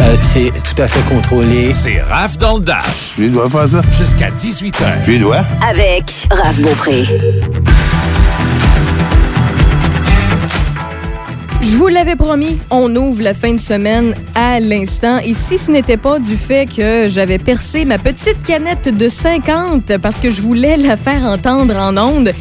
Euh, c'est tout à fait contrôlé. C'est Raph dans le Dash. Je lui dois faire ça? Jusqu'à 18h. Je lui dois? Avec Raph Beaupré. Je vous l'avais promis, on ouvre la fin de semaine à l'instant. Et si ce n'était pas du fait que j'avais percé ma petite canette de 50 parce que je voulais la faire entendre en ondes,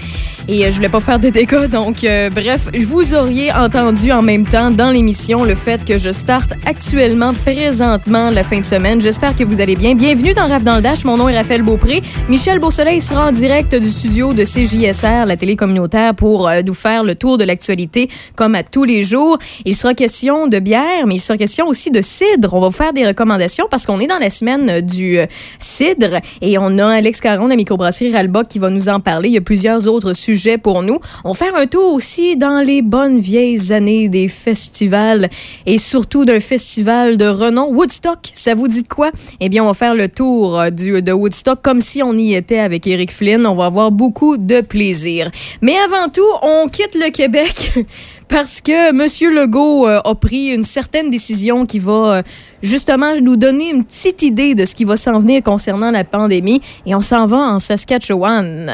et euh, je voulais pas faire de dégâts. Donc, euh, bref, vous auriez entendu en même temps dans l'émission le fait que je starte actuellement, présentement, la fin de semaine. J'espère que vous allez bien. Bienvenue dans Raf dans le Dash. Mon nom est Raphaël Beaupré. Michel Beausoleil sera en direct du studio de CJSR, la télé communautaire, pour euh, nous faire le tour de l'actualité comme à tous les jours. Il sera question de bière, mais il sera question aussi de cidre. On va vous faire des recommandations parce qu'on est dans la semaine du cidre et on a Alex Caron de la microbrasserie Ralba qui va nous en parler. Il y a plusieurs autres sujets pour nous. On va faire un tour aussi dans les bonnes vieilles années des festivals et surtout d'un festival de renom, Woodstock. Ça vous dit de quoi? Eh bien, on va faire le tour euh, de Woodstock comme si on y était avec Eric Flynn. On va avoir beaucoup de plaisir. Mais avant tout, on quitte le Québec. parce que M. Legault euh, a pris une certaine décision qui va euh, justement nous donner une petite idée de ce qui va s'en venir concernant la pandémie. Et on s'en va en Saskatchewan.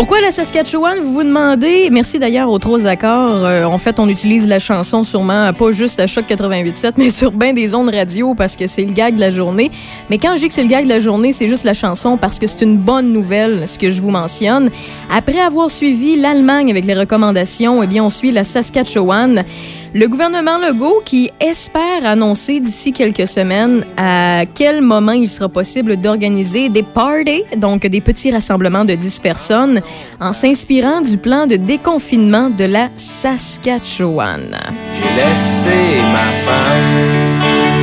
Pourquoi la Saskatchewan, vous vous demandez? Merci d'ailleurs aux trois accords. Euh, en fait, on utilise la chanson sûrement pas juste à Choc 88.7, mais sur bien des ondes radio parce que c'est le gag de la journée. Mais quand je dis que c'est le gag de la journée, c'est juste la chanson parce que c'est une bonne nouvelle, ce que je vous mentionne. Après avoir suivi l'Allemagne avec les recommandations, eh bien, on suit la Saskatchewan. Le gouvernement Legault qui espère annoncer d'ici quelques semaines à quel moment il sera possible d'organiser des parties, donc des petits rassemblements de 10 personnes, en s'inspirant du plan de déconfinement de la Saskatchewan. J'ai laissé ma femme.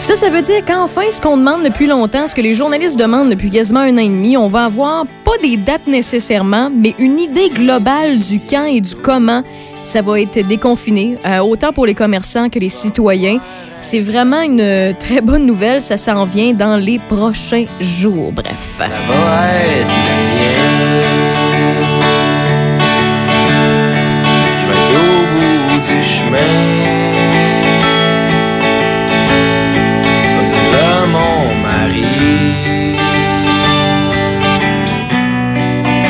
Ça, ça veut dire qu'enfin, ce qu'on demande depuis longtemps, ce que les journalistes demandent depuis quasiment un an et demi, on va avoir pas des dates nécessairement, mais une idée globale du quand et du comment ça va être déconfiné, euh, autant pour les commerçants que les citoyens. C'est vraiment une très bonne nouvelle. Ça s'en vient dans les prochains jours. Bref. Ça va être le mien. Je vais être au bout du chemin. Tu vas dire mon mari.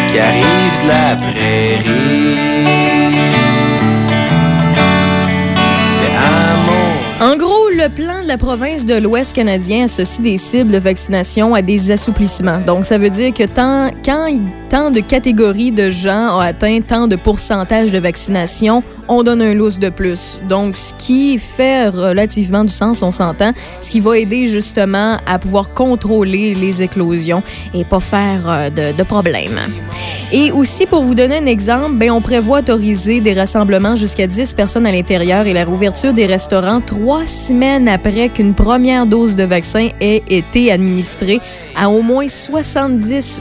Qui arrive de la prairie. Le plan de la province de l'Ouest canadien associe des cibles de vaccination à des assouplissements. Donc, ça veut dire que tant, quand tant de catégories de gens ont atteint tant de pourcentage de vaccination, on donne un lousse de plus. Donc, ce qui fait relativement du sens, on s'entend, ce qui va aider justement à pouvoir contrôler les éclosions et pas faire euh, de, de problèmes. Et aussi, pour vous donner un exemple, ben, on prévoit autoriser des rassemblements jusqu'à 10 personnes à l'intérieur et la rouverture des restaurants trois semaines après qu'une première dose de vaccin ait été administrée à au moins 70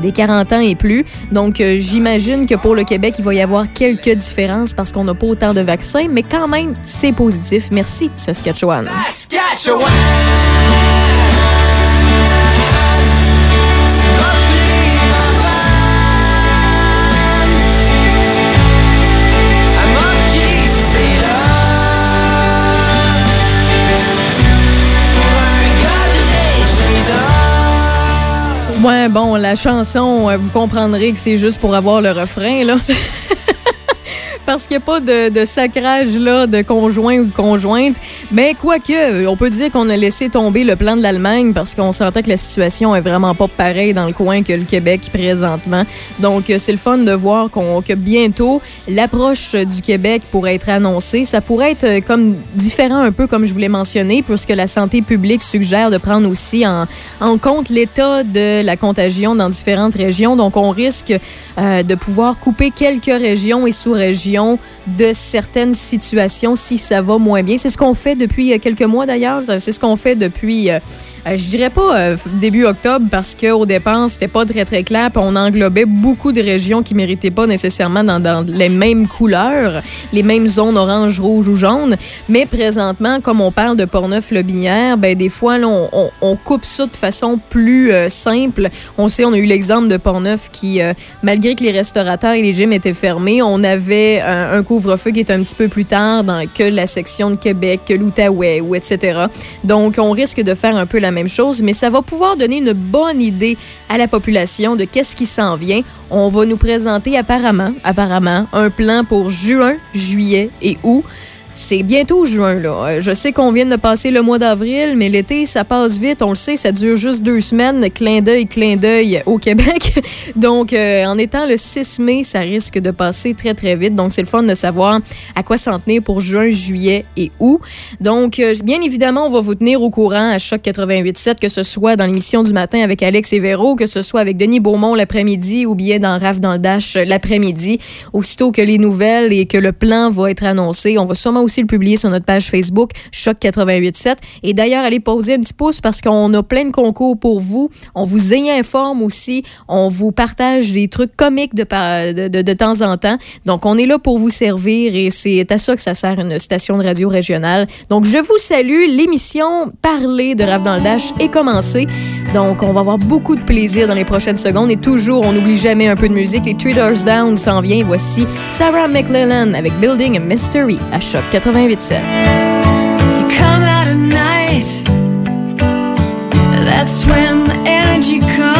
des 40 ans et plus. Donc, euh, j'imagine que pour le Québec, il va y avoir quelques différences parce qu'on n'a pas autant de vaccins, mais quand même, c'est positif. Merci, Saskatchewan. Saskatchewan. Bon, la chanson, euh, vous comprendrez que c'est juste pour avoir le refrain, là. parce qu'il n'y a pas de, sacrage là, de conjoint ou de conjointe. Mais quoique, on peut dire qu'on a laissé tomber le plan de l'Allemagne parce qu'on sentait que la situation est vraiment pas pareille dans le coin que le Québec présentement. Donc, c'est le fun de voir qu'on que bientôt, l'approche du Québec pourrait être annoncée. Ça pourrait être euh, comme différent un peu, comme je vous l'ai mentionné, puisque la santé publique suggère de prendre aussi en, en compte l'état de la contagion dans différentes régions. Donc, on risque euh, de pouvoir couper quelques régions et sous-régions de certaines situations si ça va moins bien. C'est ce qu'on fait depuis quelques mois d'ailleurs. C'est ce qu'on fait depuis Euh, je dirais pas euh, début octobre parce qu'au départ, c'était pas très très clair. On englobait beaucoup de régions qui méritaient pas nécessairement dans, les mêmes couleurs, les mêmes zones orange, rouge ou jaune. Mais présentement, comme on parle de Portneuf-Lobinière, ben des fois, là, on, coupe ça de façon plus euh, simple. On sait, on a eu l'exemple de Portneuf qui, malgré que les restaurateurs et les gyms étaient fermés, on avait un, un couvre-feu qui est un petit peu plus tard dans, que la section de Québec, que l'Outaouais, ou etc. Donc, on risque de faire un peu la même chose, mais ça va pouvoir donner une bonne idée à la population de qu'est-ce qui s'en vient. On va nous présenter apparemment, apparemment, un plan pour juin, juillet et août. C'est bientôt juin, là. Euh, Je sais qu'on vient de passer le mois d'avril, mais l'été, ça passe vite. On le sait, ça dure juste deux semaines. Clin d'œil, clin d'œil au Québec. Donc, euh, en étant le 6 mai, ça risque de passer très, très vite. Donc, c'est le fun de savoir à quoi s'en tenir pour juin, juillet et août. Donc, euh, bien évidemment, on va vous tenir au courant à Choc 88.7, que ce soit dans l'émission du matin avec Alex et que ce soit avec Denis Beaumont l'après-midi ou bien dans Raf dans le Dash l'après-midi. Aussitôt que les nouvelles et que le plan va être annoncé, on va sûrement aussi le publier sur notre page Facebook Choc 88.7. Et d'ailleurs, allez poser un petit pouce parce qu'on a plein de concours pour vous. On vous y informe aussi. On vous partage des trucs comiques de, de temps en temps. Donc, on est là pour vous servir et c'est à ça que ça sert une station de radio régionale. Donc, je vous salue. L'émission Parler de Rave dans le Dash est commencée. Donc, on va avoir beaucoup de plaisir dans les prochaines secondes. Et toujours, on n'oublie jamais un peu de musique. Les Traders Down s'en vient. Voici Sarah McLellan avec Building a Mystery à Choc 88.7. You come out at night. That's when the energy comes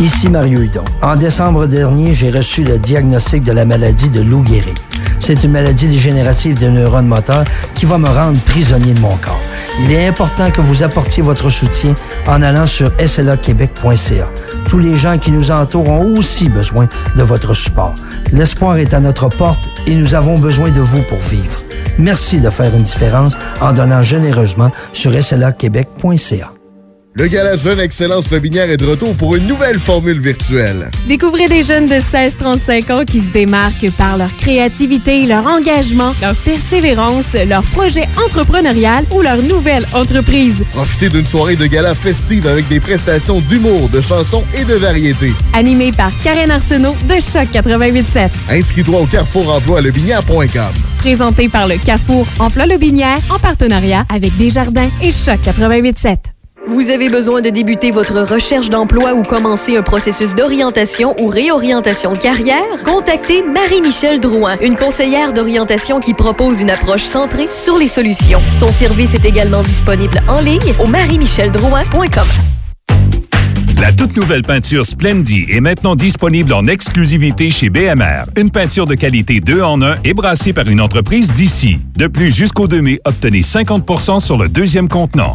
Ici Mario Hudon. En décembre dernier, j'ai reçu le diagnostic de la maladie de Lou Gehrig. C'est une maladie dégénérative des neurones moteurs qui va me rendre prisonnier de mon corps. Il est important que vous apportiez votre soutien en allant sur slaquebec.ca. Tous les gens qui nous entourent ont aussi besoin de votre support. L'espoir est à notre porte et nous avons besoin de vous pour vivre. Merci de faire une différence en donnant généreusement sur slaquebec.ca. Le Gala Jeune Excellence Lobinière est de retour pour une nouvelle formule virtuelle. Découvrez des jeunes de 16-35 ans qui se démarquent par leur créativité, leur engagement, leur persévérance, leur projet entrepreneurial ou leur nouvelle entreprise. Profitez d'une soirée de gala festive avec des prestations d'humour, de chansons et de variétés. Animé par Karen Arsenault de Choc 88.7. Inscris-toi au Carrefour Emploi Lobinière.com. Présenté par le Carrefour Emploi Lobinière en partenariat avec Desjardins et Choc 88.7. Vous avez besoin de débuter votre recherche d'emploi ou commencer un processus d'orientation ou réorientation de carrière? Contactez Marie-Michel Drouin, une conseillère d'orientation qui propose une approche centrée sur les solutions. Son service est également disponible en ligne au marie-micheldrouin.com. La toute nouvelle peinture Splendy est maintenant disponible en exclusivité chez BMR. Une peinture de qualité 2 en 1 et brassée par une entreprise d'ici. De plus, jusqu'au 2 mai, obtenez 50% sur le deuxième contenant.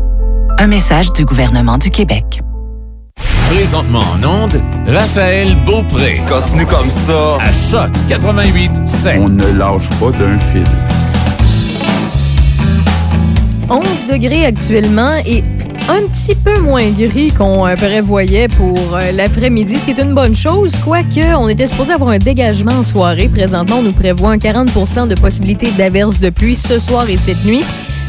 Un message du gouvernement du Québec. Présentement en onde, Raphaël Beaupré. Continue comme ça. À Choc 88 On ne lâche pas d'un fil. 11 degrés actuellement et un petit peu moins gris qu'on euh, prévoyait pour euh, l'après-midi, ce qui est une bonne chose, quoique on était supposé avoir un dégagement en soirée. Présentement, on nous prévoit un 40% de possibilité d'averse de pluie ce soir et cette nuit.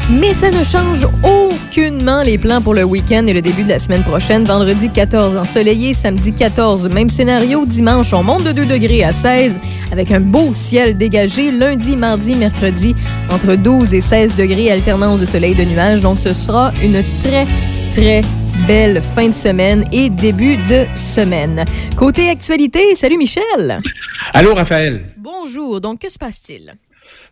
Mais ça ne change aucunement les plans pour le week-end et le début de la semaine prochaine. Vendredi 14 ensoleillé, samedi 14, même scénario. Dimanche, on monte de 2 degrés à 16 avec un beau ciel dégagé. Lundi, mardi, mercredi, entre 12 et 16 degrés, alternance de soleil et de nuages. Donc ce sera une très, très belle fin de semaine et début de semaine. Côté actualité, salut Michel. Allô Raphaël. Bonjour. Donc que se passe-t-il?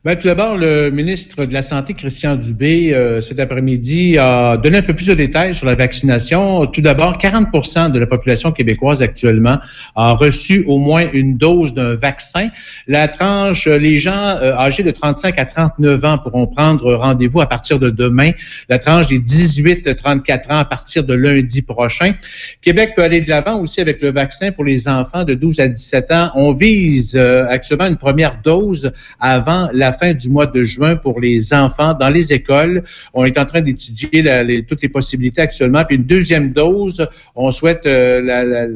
Ben, tout d'abord, le ministre de la Santé, Christian Dubé, euh, cet après-midi, a donné un peu plus de détails sur la vaccination. Tout d'abord, 40% de la population québécoise actuellement a reçu au moins une dose d'un vaccin. La tranche, les gens euh, âgés de 35 à 39 ans pourront prendre rendez-vous à partir de demain. La tranche des 18-34 ans à partir de lundi prochain. Québec peut aller de l'avant aussi avec le vaccin pour les enfants de 12 à 17 ans. On vise euh, actuellement une première dose avant la fin du mois de juin pour les enfants dans les écoles. On est en train d'étudier toutes les possibilités actuellement. Puis une deuxième dose, on souhaite euh,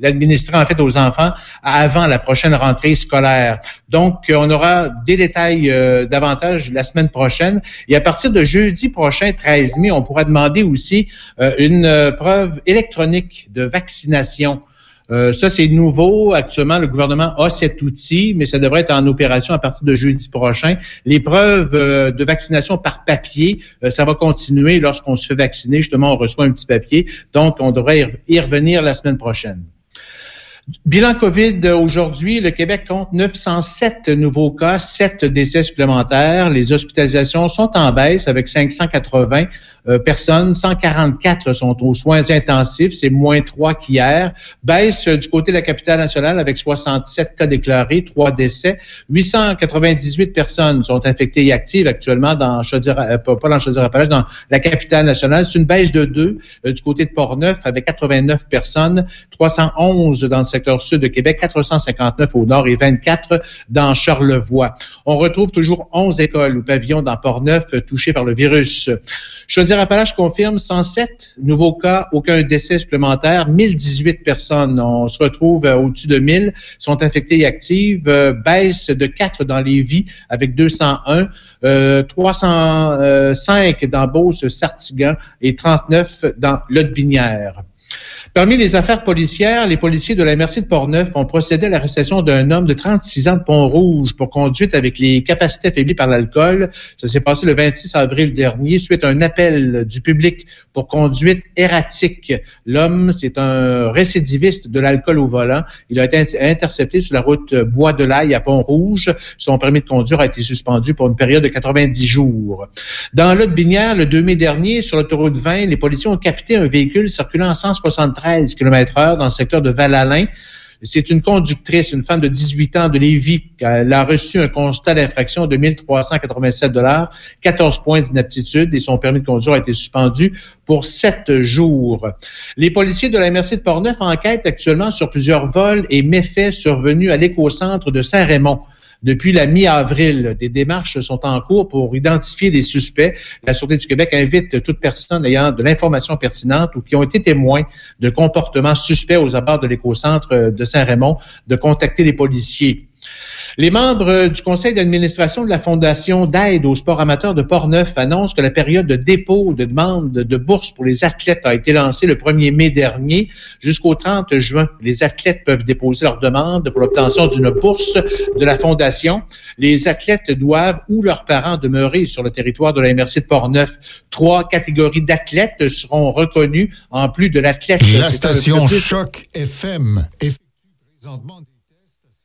l'administrer en fait aux enfants avant la prochaine rentrée scolaire. Donc, on aura des détails euh, davantage la semaine prochaine. Et à partir de jeudi prochain, 13 mai, on pourra demander aussi euh, une preuve électronique de vaccination. Euh, ça, c'est nouveau. Actuellement, le gouvernement a cet outil, mais ça devrait être en opération à partir de jeudi prochain. L'épreuve euh, de vaccination par papier, euh, ça va continuer lorsqu'on se fait vacciner. Justement, on reçoit un petit papier. Donc, on devrait y revenir la semaine prochaine. Bilan COVID aujourd'hui, le Québec compte 907 nouveaux cas, 7 décès supplémentaires. Les hospitalisations sont en baisse avec 580 euh, personnes. 144 sont aux soins intensifs, c'est moins 3 qu'hier. Baisse euh, du côté de la capitale nationale avec 67 cas déclarés, 3 décès. 898 personnes sont infectées et actives actuellement dans euh, pas dans Chaudière-Appalaches, dans la capitale nationale. C'est une baisse de 2 du côté de Port-Neuf avec 89 personnes, 311 dans le secteur sud de Québec, 459 au nord et 24 dans Charlevoix. On retrouve toujours 11 écoles ou pavillons dans Port-Neuf touchés par le virus. Chaudière-Appalaches confirme 107 nouveaux cas, aucun décès supplémentaire, 1018 personnes. On se retrouve euh, au-dessus de 1000, sont infectées et actives, euh, baisse de 4 dans les vies avec 201, euh, 305 dans Beauce-Sartigan et 39 dans Lotte-Binière. Parmi les affaires policières, les policiers de la Merci de Portneuf ont procédé à l'arrestation d'un homme de 36 ans de Pont-Rouge pour conduite avec les capacités affaiblies par l'alcool. Ça s'est passé le 26 avril dernier suite à un appel du public pour conduite erratique. L'homme, c'est un récidiviste de l'alcool au volant. Il a été intercepté sur la route Bois de l'Aille à Pont-Rouge. Son permis de conduire a été suspendu pour une période de 90 jours. Dans l'autre binière, le 2 mai dernier, sur l'autoroute 20, les policiers ont capté un véhicule circulant à 173 13 km heure dans le secteur de Val-Alain. C'est une conductrice, une femme de 18 ans de Lévis. Elle a reçu un constat d'infraction de 1387 dollars, 14 points d'inaptitude et son permis de conduire a été suspendu pour sept jours. Les policiers de la MRC de Portneuf enquêtent actuellement sur plusieurs vols et méfaits survenus à l'écocentre de Saint-Raymond. Depuis la mi-avril, des démarches sont en cours pour identifier les suspects. La Sûreté du Québec invite toute personne ayant de l'information pertinente ou qui ont été témoins de comportements suspects aux abords de l'écocentre de Saint-Raymond de contacter les policiers. Les membres du conseil d'administration de la Fondation d'aide au sport amateur de Portneuf annoncent que la période de dépôt de demande de bourse pour les athlètes a été lancée le 1er mai dernier jusqu'au 30 juin. Les athlètes peuvent déposer leur demande pour l'obtention d'une bourse de la Fondation. Les athlètes doivent ou leurs parents demeurer sur le territoire de la MRC de Portneuf. Trois catégories d'athlètes seront reconnues en plus de l'athlète. La station Choc FM présentement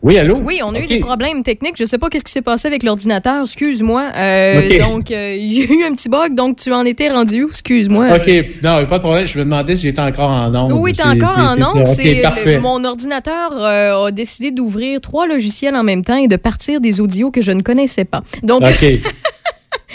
Oui, allô? Oui, on a eu des problèmes techniques. Je sais pas qu'est-ce qui s'est passé avec l'ordinateur. Excuse-moi. Euh, Ok. Donc, euh, il y a eu un petit bug. Donc, tu en étais rendu où? Excuse-moi. OK, non, pas de problème. Je me demandais si j'étais encore en ondes. Oui, t'es encore en c'est- ondes. OK, C'est parfait. le- mon ordinateur euh, a décidé d'ouvrir trois logiciels en même temps et de partir des audios que je ne connaissais pas. Donc, OK.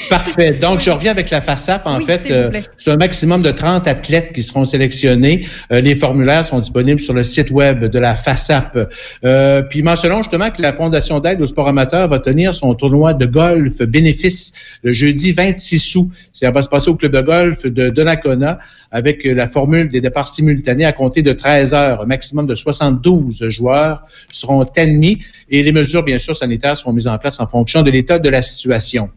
Parfait. Donc, je reviens avec la FASAP. En Oui, fait, euh, c'est un maximum de 30 athlètes qui seront sélectionnés. Euh, les formulaires sont disponibles sur le site web de la FASAP. Euh, puis, mentionnons justement que la Fondation d'aide au sport amateur va tenir son tournoi de golf bénéfice le jeudi 26 août. Ça va se passer au club de golf de Donnacona avec la formule des départs simultanés à compter de 13 heures. Un maximum de 72 joueurs seront admis et les mesures, bien sûr, sanitaires seront mises en place en fonction de l'état de la situation.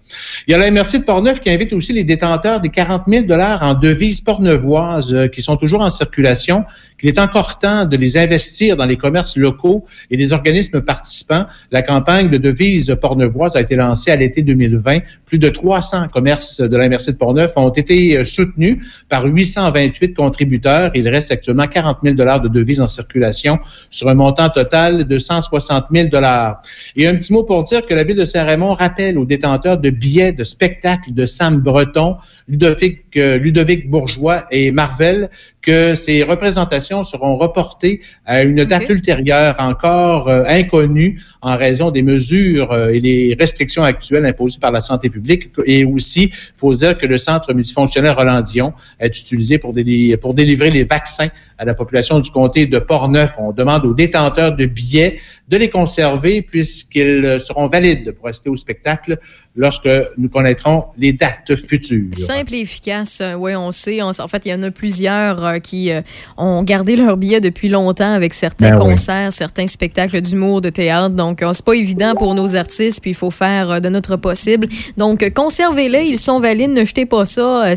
Il y a la MRC de Portneuf qui invite aussi les détenteurs des 40 000 dollars en devises portneuvoises euh, qui sont toujours en circulation, qu'il est encore temps de les investir dans les commerces locaux et les organismes participants. La campagne de devises portneuvoises a été lancée à l'été 2020. Plus de 300 commerces de la MRC de Portneuf ont été euh, soutenus par 828 contributeurs. Il reste actuellement 40 000 dollars de devises en circulation sur un montant total de 160 000 dollars. Et un petit mot pour dire que la ville de Saint-Raymond rappelle aux détenteurs de billets de spectacles de Sam Breton, Ludovic, euh, Ludovic Bourgeois et Marvel que ces représentations seront reportées à une date ultérieure encore euh, inconnue en raison des mesures euh, et les restrictions actuelles imposées par la santé publique. Et aussi, il faut dire que le centre multifonctionnel Roland-Dion est utilisé pour, déli- pour délivrer les vaccins à la population du comté de Portneuf. On demande aux détenteurs de billets de les conserver puisqu'ils seront valides pour rester au spectacle lorsque nous connaîtrons les dates futures. Simple et efficace. Oui, on sait. On- en fait, il y en a plusieurs euh, qui euh, ont gardé leur billet depuis longtemps avec certains Ben oui. concerts, certains spectacles d'humour, de théâtre. Donc, euh, c'est pas évident pour nos artistes, puis il faut faire euh, de notre possible. Donc, euh, conservez-les. Ils sont valides. Ne jetez pas ça. Euh,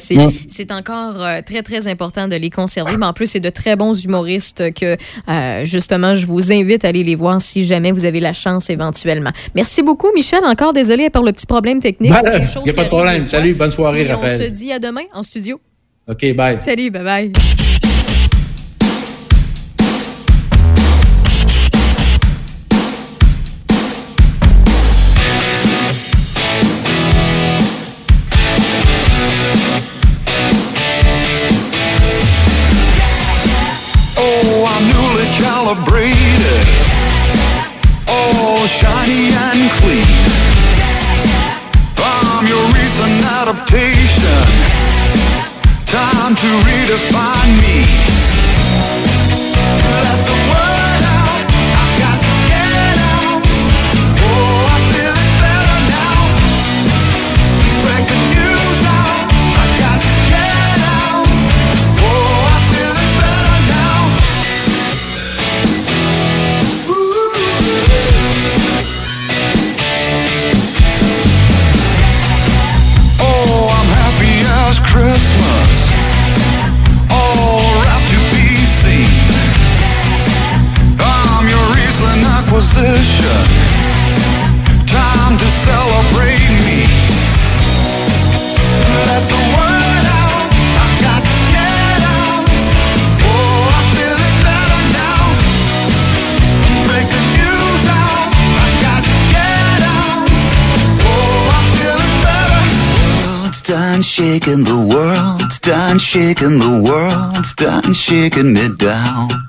C'est encore euh, très, très important de les conserver. Mais en plus, c'est de très bons humoristes que, euh, justement, je vous invite à aller les voir si jamais vous avez la chance éventuellement. Merci beaucoup, Michel. Encore désolé pour le petit problème technique. Il choses n'y a pas de problème. Salut, bonne soirée, Et on se Raphaël. dit à demain en studio. OK, bye. Salut, bye bye. Oh, clean. I'm your recent adaptation. Time to redefine me. Done shaking me down.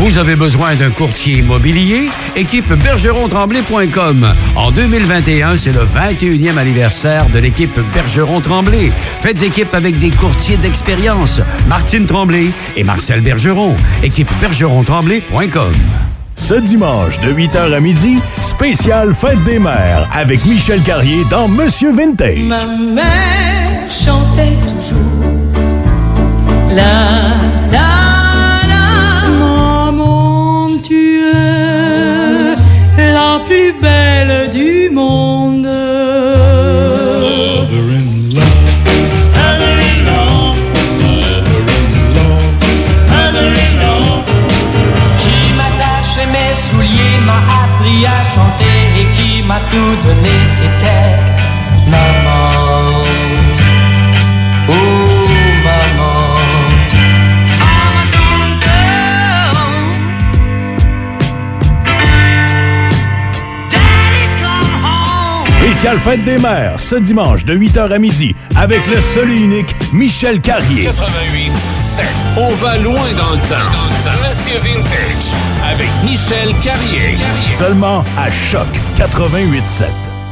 Vous avez besoin d'un courtier immobilier? Équipe bergeron-tremblay.com. En 2021, c'est le 21e anniversaire de l'équipe Bergeron-Tremblay. Faites équipe avec des courtiers d'expérience, Martine Tremblay et Marcel Bergeron. Équipe bergeron-tremblay.com. Ce dimanche de 8h à midi, spécial Fête des mères avec Michel Carrier dans Monsieur Vintage. Ma mère chantait toujours la la belle du monde. Qui m'attache mes souliers, m'a appris à chanter et qui m'a tout donné, c'était maman. Fête des mères, ce dimanche de 8h à midi, avec le seul et unique Michel Carrier. 88 7. On va loin dans le temps. Monsieur Vintage avec Michel Carrier. Seulement à Choc 88.7.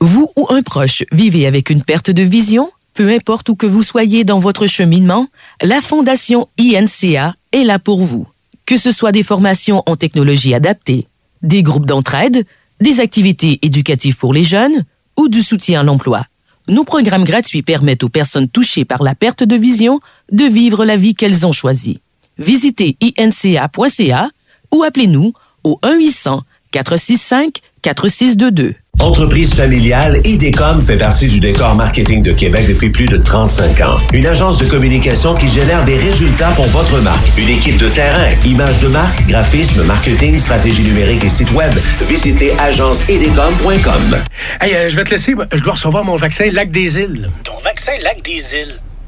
Vous ou un proche vivez avec une perte de vision? Peu importe où que vous soyez dans votre cheminement, la Fondation INCA est là pour vous. Que ce soit des formations en technologie adaptée, des groupes d'entraide, des activités éducatives pour les jeunes ou du soutien à l'emploi. Nos programmes gratuits permettent aux personnes touchées par la perte de vision de vivre la vie qu'elles ont choisie. Visitez inca.ca ou appelez-nous au 1-800-465-4622. Entreprise familiale, IDECOM fait partie du décor marketing de Québec depuis plus de 35 ans. Une agence de communication qui génère des résultats pour votre marque. Une équipe de terrain, images de marque, graphisme, marketing, stratégie numérique et site web. Visitez agenceidecom.com. Hey, euh, je vais te laisser. Je dois recevoir mon vaccin Lac des Îles. Ton vaccin Lac des Îles.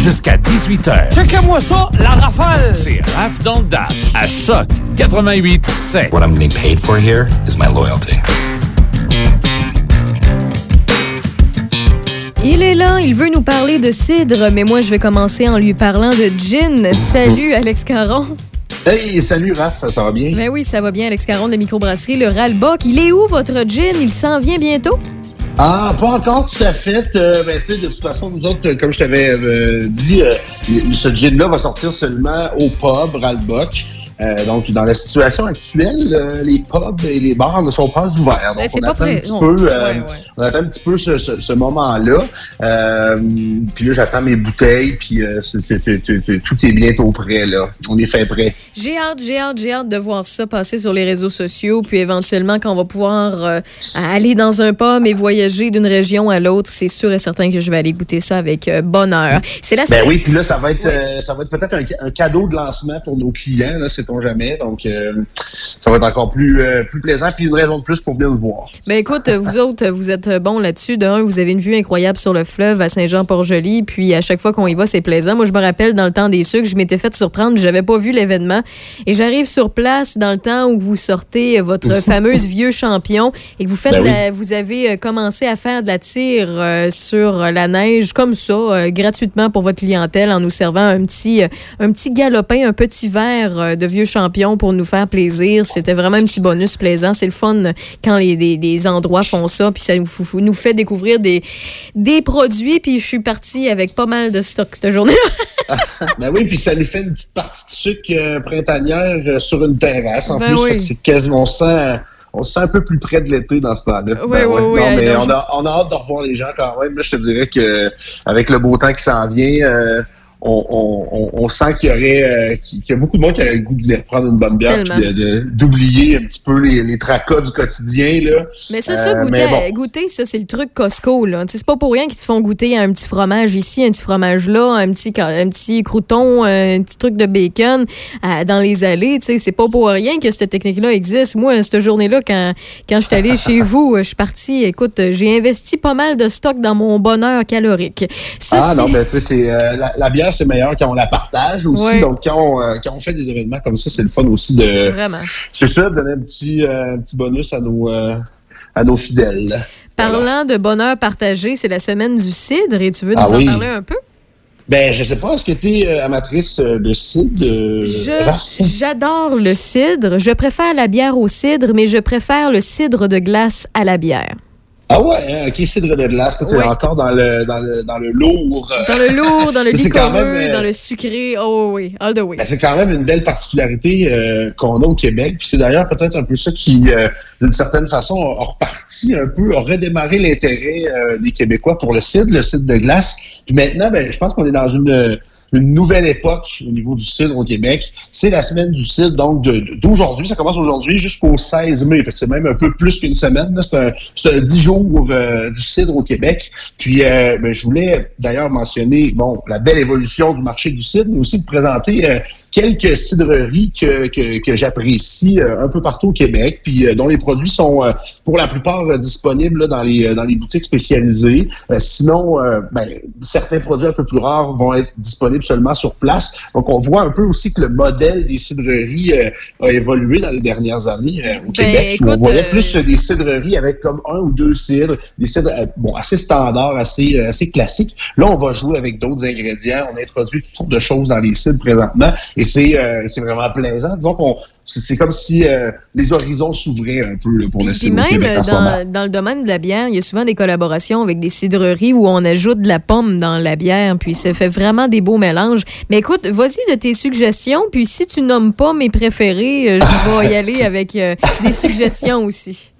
Jusqu'à 18h. Checkez-moi ça, la rafale! C'est Raph dans le Dash à Choc 88 7. What I'm getting paid for here is my loyalty. Il est là, il veut nous parler de cidre, mais moi je vais commencer en lui parlant de gin. Salut Alex Caron. Hey, salut Raph, ça va bien? Ben oui, ça va bien Alex Caron de la microbrasserie Le Ralbock. Il est où votre gin? Il s'en vient bientôt? Ah, pas encore tout à fait. Euh, ben, tu sais, de toute façon, nous autres, comme je t'avais euh, dit, euh, ce gin-là va sortir seulement au pub Ralbock. Euh, donc, dans la situation actuelle, euh, les pubs et les bars ne sont pas ouverts. Donc, Ben, c'est on pas attend, peu, euh, Ouais, ouais. on attend un petit peu ce, ce- ce moment-là. Puis là, j'attends mes bouteilles, puis tout est bientôt prêt, là. On est fait prêt. J'ai hâte, j'ai hâte, j'ai hâte de voir ça passer sur les réseaux sociaux, puis éventuellement quand on va pouvoir aller dans un pub et voyager d'une région à l'autre, c'est sûr et certain que je vais aller goûter ça avec bonheur. C'est la Ben oui, puis là, ça va être, ça va être peut-être un, un cadeau de lancement pour nos clients. là. C'est sait-on jamais. Donc, euh, ça va être encore plus, euh, plus plaisant, puis une raison de plus pour venir nous voir. Ben écoute, vous autres, vous êtes bons là-dessus. D'un, vous avez une vue incroyable sur le fleuve à Saint-Jean-Port-Joli. Puis à chaque fois qu'on y va, c'est plaisant. Moi, je me rappelle dans le temps des sucres, je m'étais fait surprendre, j'avais pas vu l'événement. Et j'arrive sur place dans le temps où vous sortez votre fameuse vieux champion et que vous faites Ben oui. la- vous avez euh, commencé à faire de la tire euh, sur la neige comme ça, euh, gratuitement pour votre clientèle en nous servant un petit, euh, un petit galopin, un petit verre de vieux champion pour nous faire plaisir. C'était vraiment un petit bonus plaisant. C'est le fun quand les, les- les endroits font ça, puis ça nous, nous fait découvrir des, des produits. Puis je suis partie avec pas mal de stock cette journée-là. ben oui, puis ça nous fait une petite partie de sucre euh, printanière euh, sur une terrasse. En Ben plus, oui. C'est quasiment, on se sent, on se sent un peu plus près de l'été dans ce temps-là. Oui, Ben oui, ouais. oui, Non, mais on a, on a hâte de revoir les gens quand même. Là, je te dirais que avec le beau temps qui s'en vient, euh, on, on, on, sent qu'il y aurait euh, qu'il y a beaucoup de monde qui aurait le goût de venir prendre une bonne bière d'oublier un petit peu les, les tracas du quotidien. Là. Mais ça, ça, Euh, goûter, bon. goûter, ça, c'est le truc Costco, là. C'est pas pour rien qu'ils te font goûter un petit fromage ici, un petit fromage là, un petit, un petit crouton, un petit truc de bacon euh, dans les allées. Tu sais, c'est pas pour rien que cette technique-là existe. Moi, cette journée-là, quand, quand je suis allée chez vous, je suis partie, écoute, j'ai investi pas mal de stock dans mon bonheur calorique. Ah non, mais tu sais, c'est, euh, la, la bière, c'est meilleur quand on la partage aussi. Donc, quand on, euh, quand on fait des événements comme ça, c'est le fun aussi de. Vraiment. C'est ça, de donner un petit, euh, petit bonus à nos, euh, à nos fidèles. Parlant de bonheur partagé, c'est la semaine du cidre et tu veux nous Ah en oui. parler un peu? Ben, je sais pas, est-ce que tu es amatrice euh, de cidre? euh, J'adore le cidre. Je préfère la bière au cidre, mais je préfère le cidre de glace à la bière. Ah ouais, hein, ok, cidre de glace. Toi, t'es Ouais. encore dans le, dans le, dans le lourd. Dans le lourd, dans le quand liquoreux, même, euh, dans le sucré. Oh oui, all the way. Ben, c'est quand même une belle particularité euh, qu'on a au Québec. Puis c'est d'ailleurs peut-être un peu ça qui, euh, d'une certaine façon, a, a reparti un peu, a redémarré l'intérêt euh, des Québécois pour le cidre, le cidre de glace. Puis maintenant, ben, je pense qu'on est dans une une nouvelle époque au niveau du cidre au Québec. C'est la semaine du cidre, donc d'aujourd'hui, ça commence aujourd'hui jusqu'au 16 mai. Fait que c'est même un peu plus qu'une semaine. C'est un, un 10 jours euh, du cidre au Québec. Puis euh, ben, je voulais d'ailleurs mentionner bon la belle évolution du marché du cidre, mais aussi présenter euh, quelques cidreries que, que, que j'apprécie euh, un peu partout au Québec, puis euh, dont les produits sont euh, pour la plupart disponibles là, dans les dans les boutiques spécialisées. Euh, sinon, euh, ben, certains produits un peu plus rares vont être disponibles seulement sur place. Donc, on voit un peu aussi que le modèle des cidreries euh, a évolué dans les dernières années euh, au Ben, Québec. écoute, on voyait plus des cidreries avec comme un ou deux cidres, des cidres bon assez standards, assez euh, assez classiques. Là, on va jouer avec d'autres ingrédients. On introduit toutes sortes de choses dans les cidres présentement, et c'est euh, c'est vraiment plaisant. Disons qu'on c'est comme si euh, les horizons s'ouvraient un peu là, pour le Puis cidre même dans, dans le domaine de la bière, il y a souvent des collaborations avec des cidreries où on ajoute de la pomme dans la bière, puis ça fait vraiment des beaux mélanges. Mais écoute, vas-y de tes suggestions, puis si tu nommes pas mes préférés, euh, je vais y aller avec euh, des suggestions aussi.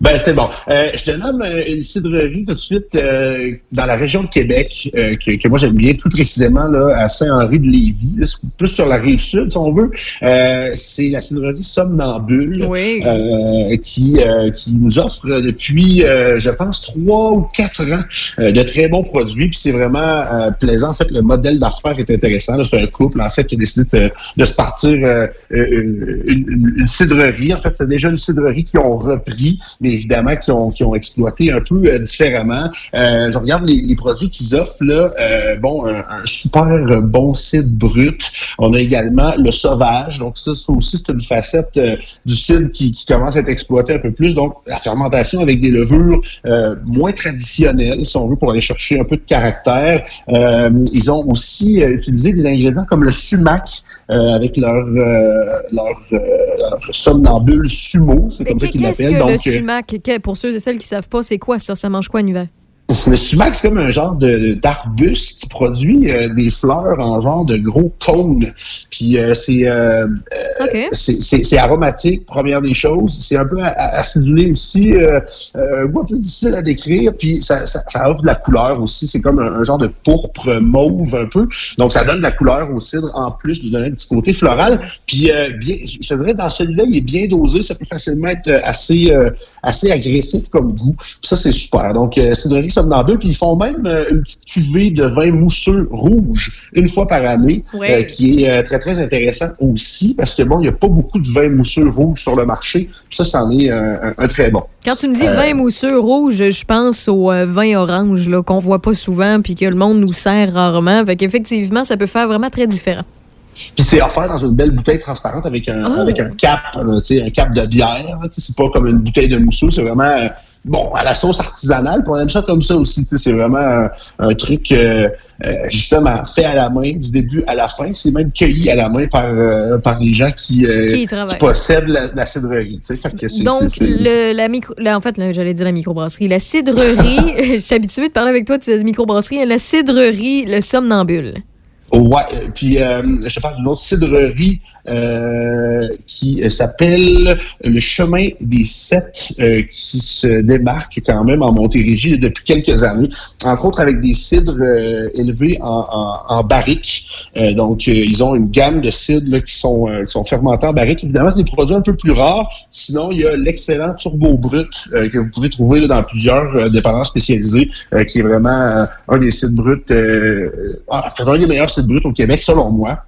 Ben c'est bon. Euh, je te nomme euh, une cidrerie tout de suite euh, dans la région de Québec euh, que, que moi j'aime bien, plus précisément là à Saint-Henri-de-Lévis, là, plus sur la rive sud si on veut. Euh, c'est la cidrerie Somnambule Oui. euh, qui euh, qui nous offre depuis euh, je pense trois ou quatre ans euh, de très bons produits. Puis c'est vraiment euh, plaisant. En fait, le modèle d'affaires est intéressant. là. C'est un couple en fait qui a décidé de, de se partir une, une- une cidrerie. En fait, c'est déjà une cidrerie qui ont repris, mais évidemment qui ont, qui ont exploité un peu euh, différemment. Euh, je regarde les, les produits qu'ils offrent là. Euh, bon, un, un super bon cidre brut. On a également le sauvage. Donc ça, ça aussi c'est une facette euh, du cidre qui, qui commence à être exploitée un peu plus. Donc la fermentation avec des levures euh, moins traditionnelles, si on veut, pour aller chercher un peu de caractère. Euh, ils ont aussi euh, utilisé des ingrédients comme le sumac euh, avec leur euh, leur, euh, leur somnambule sumo, c'est comme ça qu'ils l'appellent. le Que- pour ceux et celles qui savent pas, c'est quoi ça? Ça mange quoi en? Le sumac, c'est comme un genre de d'arbuste qui produit euh, des fleurs en genre de gros cônes. Puis euh, c'est euh, OK. c'est- aromatique, première des choses. C'est un peu acidulé aussi, euh, euh, un goût un peu difficile à décrire. Puis ça, ça, ça offre de la couleur aussi. C'est comme un, un genre de pourpre mauve un peu. Donc ça donne de la couleur au cidre en plus de donner un petit côté floral. Puis euh, bien, je te dirais dans celui-là, il est bien dosé. Ça peut facilement être euh, assez euh, assez agressif comme goût. Puis ça c'est super. Donc euh, cidrerie Puis ils font même euh, une petite cuvée de vin mousseux rouge une fois par année, euh, qui est euh, très, très intéressant aussi, parce que bon, il n'y a pas beaucoup de vin mousseux rouge sur le marché. Ça, c'en est un, un très bon. Quand tu me dis vin mousseux rouge, je pense au vin orange là, qu'on voit pas souvent puis que le monde nous sert rarement. Fait qu'effectivement, ça peut faire vraiment très différent. Puis c'est offert dans une belle bouteille transparente avec un, Oh. avec un cap, un cap de bière. C'est pas comme une bouteille de mousseux, c'est vraiment bon à la sauce artisanale. Puis on aime ça comme ça aussi. C'est vraiment un, un truc euh, euh, justement fait à la main du début à la fin. C'est même cueilli à la main par euh, par les gens qui, euh, Qui travaillent. possèdent la, la cidrerie. Fait que Donc, le, la micro, la- en fait, j'allais dire la microbrasserie. La cidrerie, je suis habituée de parler avec toi de cette microbrasserie. La cidrerie, le somnambule. Ouais, puis euh, je te parle d'une autre cidrerie euh, qui euh, s'appelle le Chemin des Sept, euh, qui se démarque quand même en Montérégie depuis quelques années, entre autres avec des cidres euh, élevés en, en, en barrique. Euh, donc, ils ont une gamme de cidres là, qui sont qui sont fermentés en barrique. Évidemment, c'est des produits un peu plus rares. Sinon, il y a l'excellent Turbo Brut que vous pouvez trouver là, dans plusieurs dépendances spécialisées, euh, qui est vraiment un des cidres bruts, ah, en fait, un des meilleurs cidres bruts au Québec, selon moi.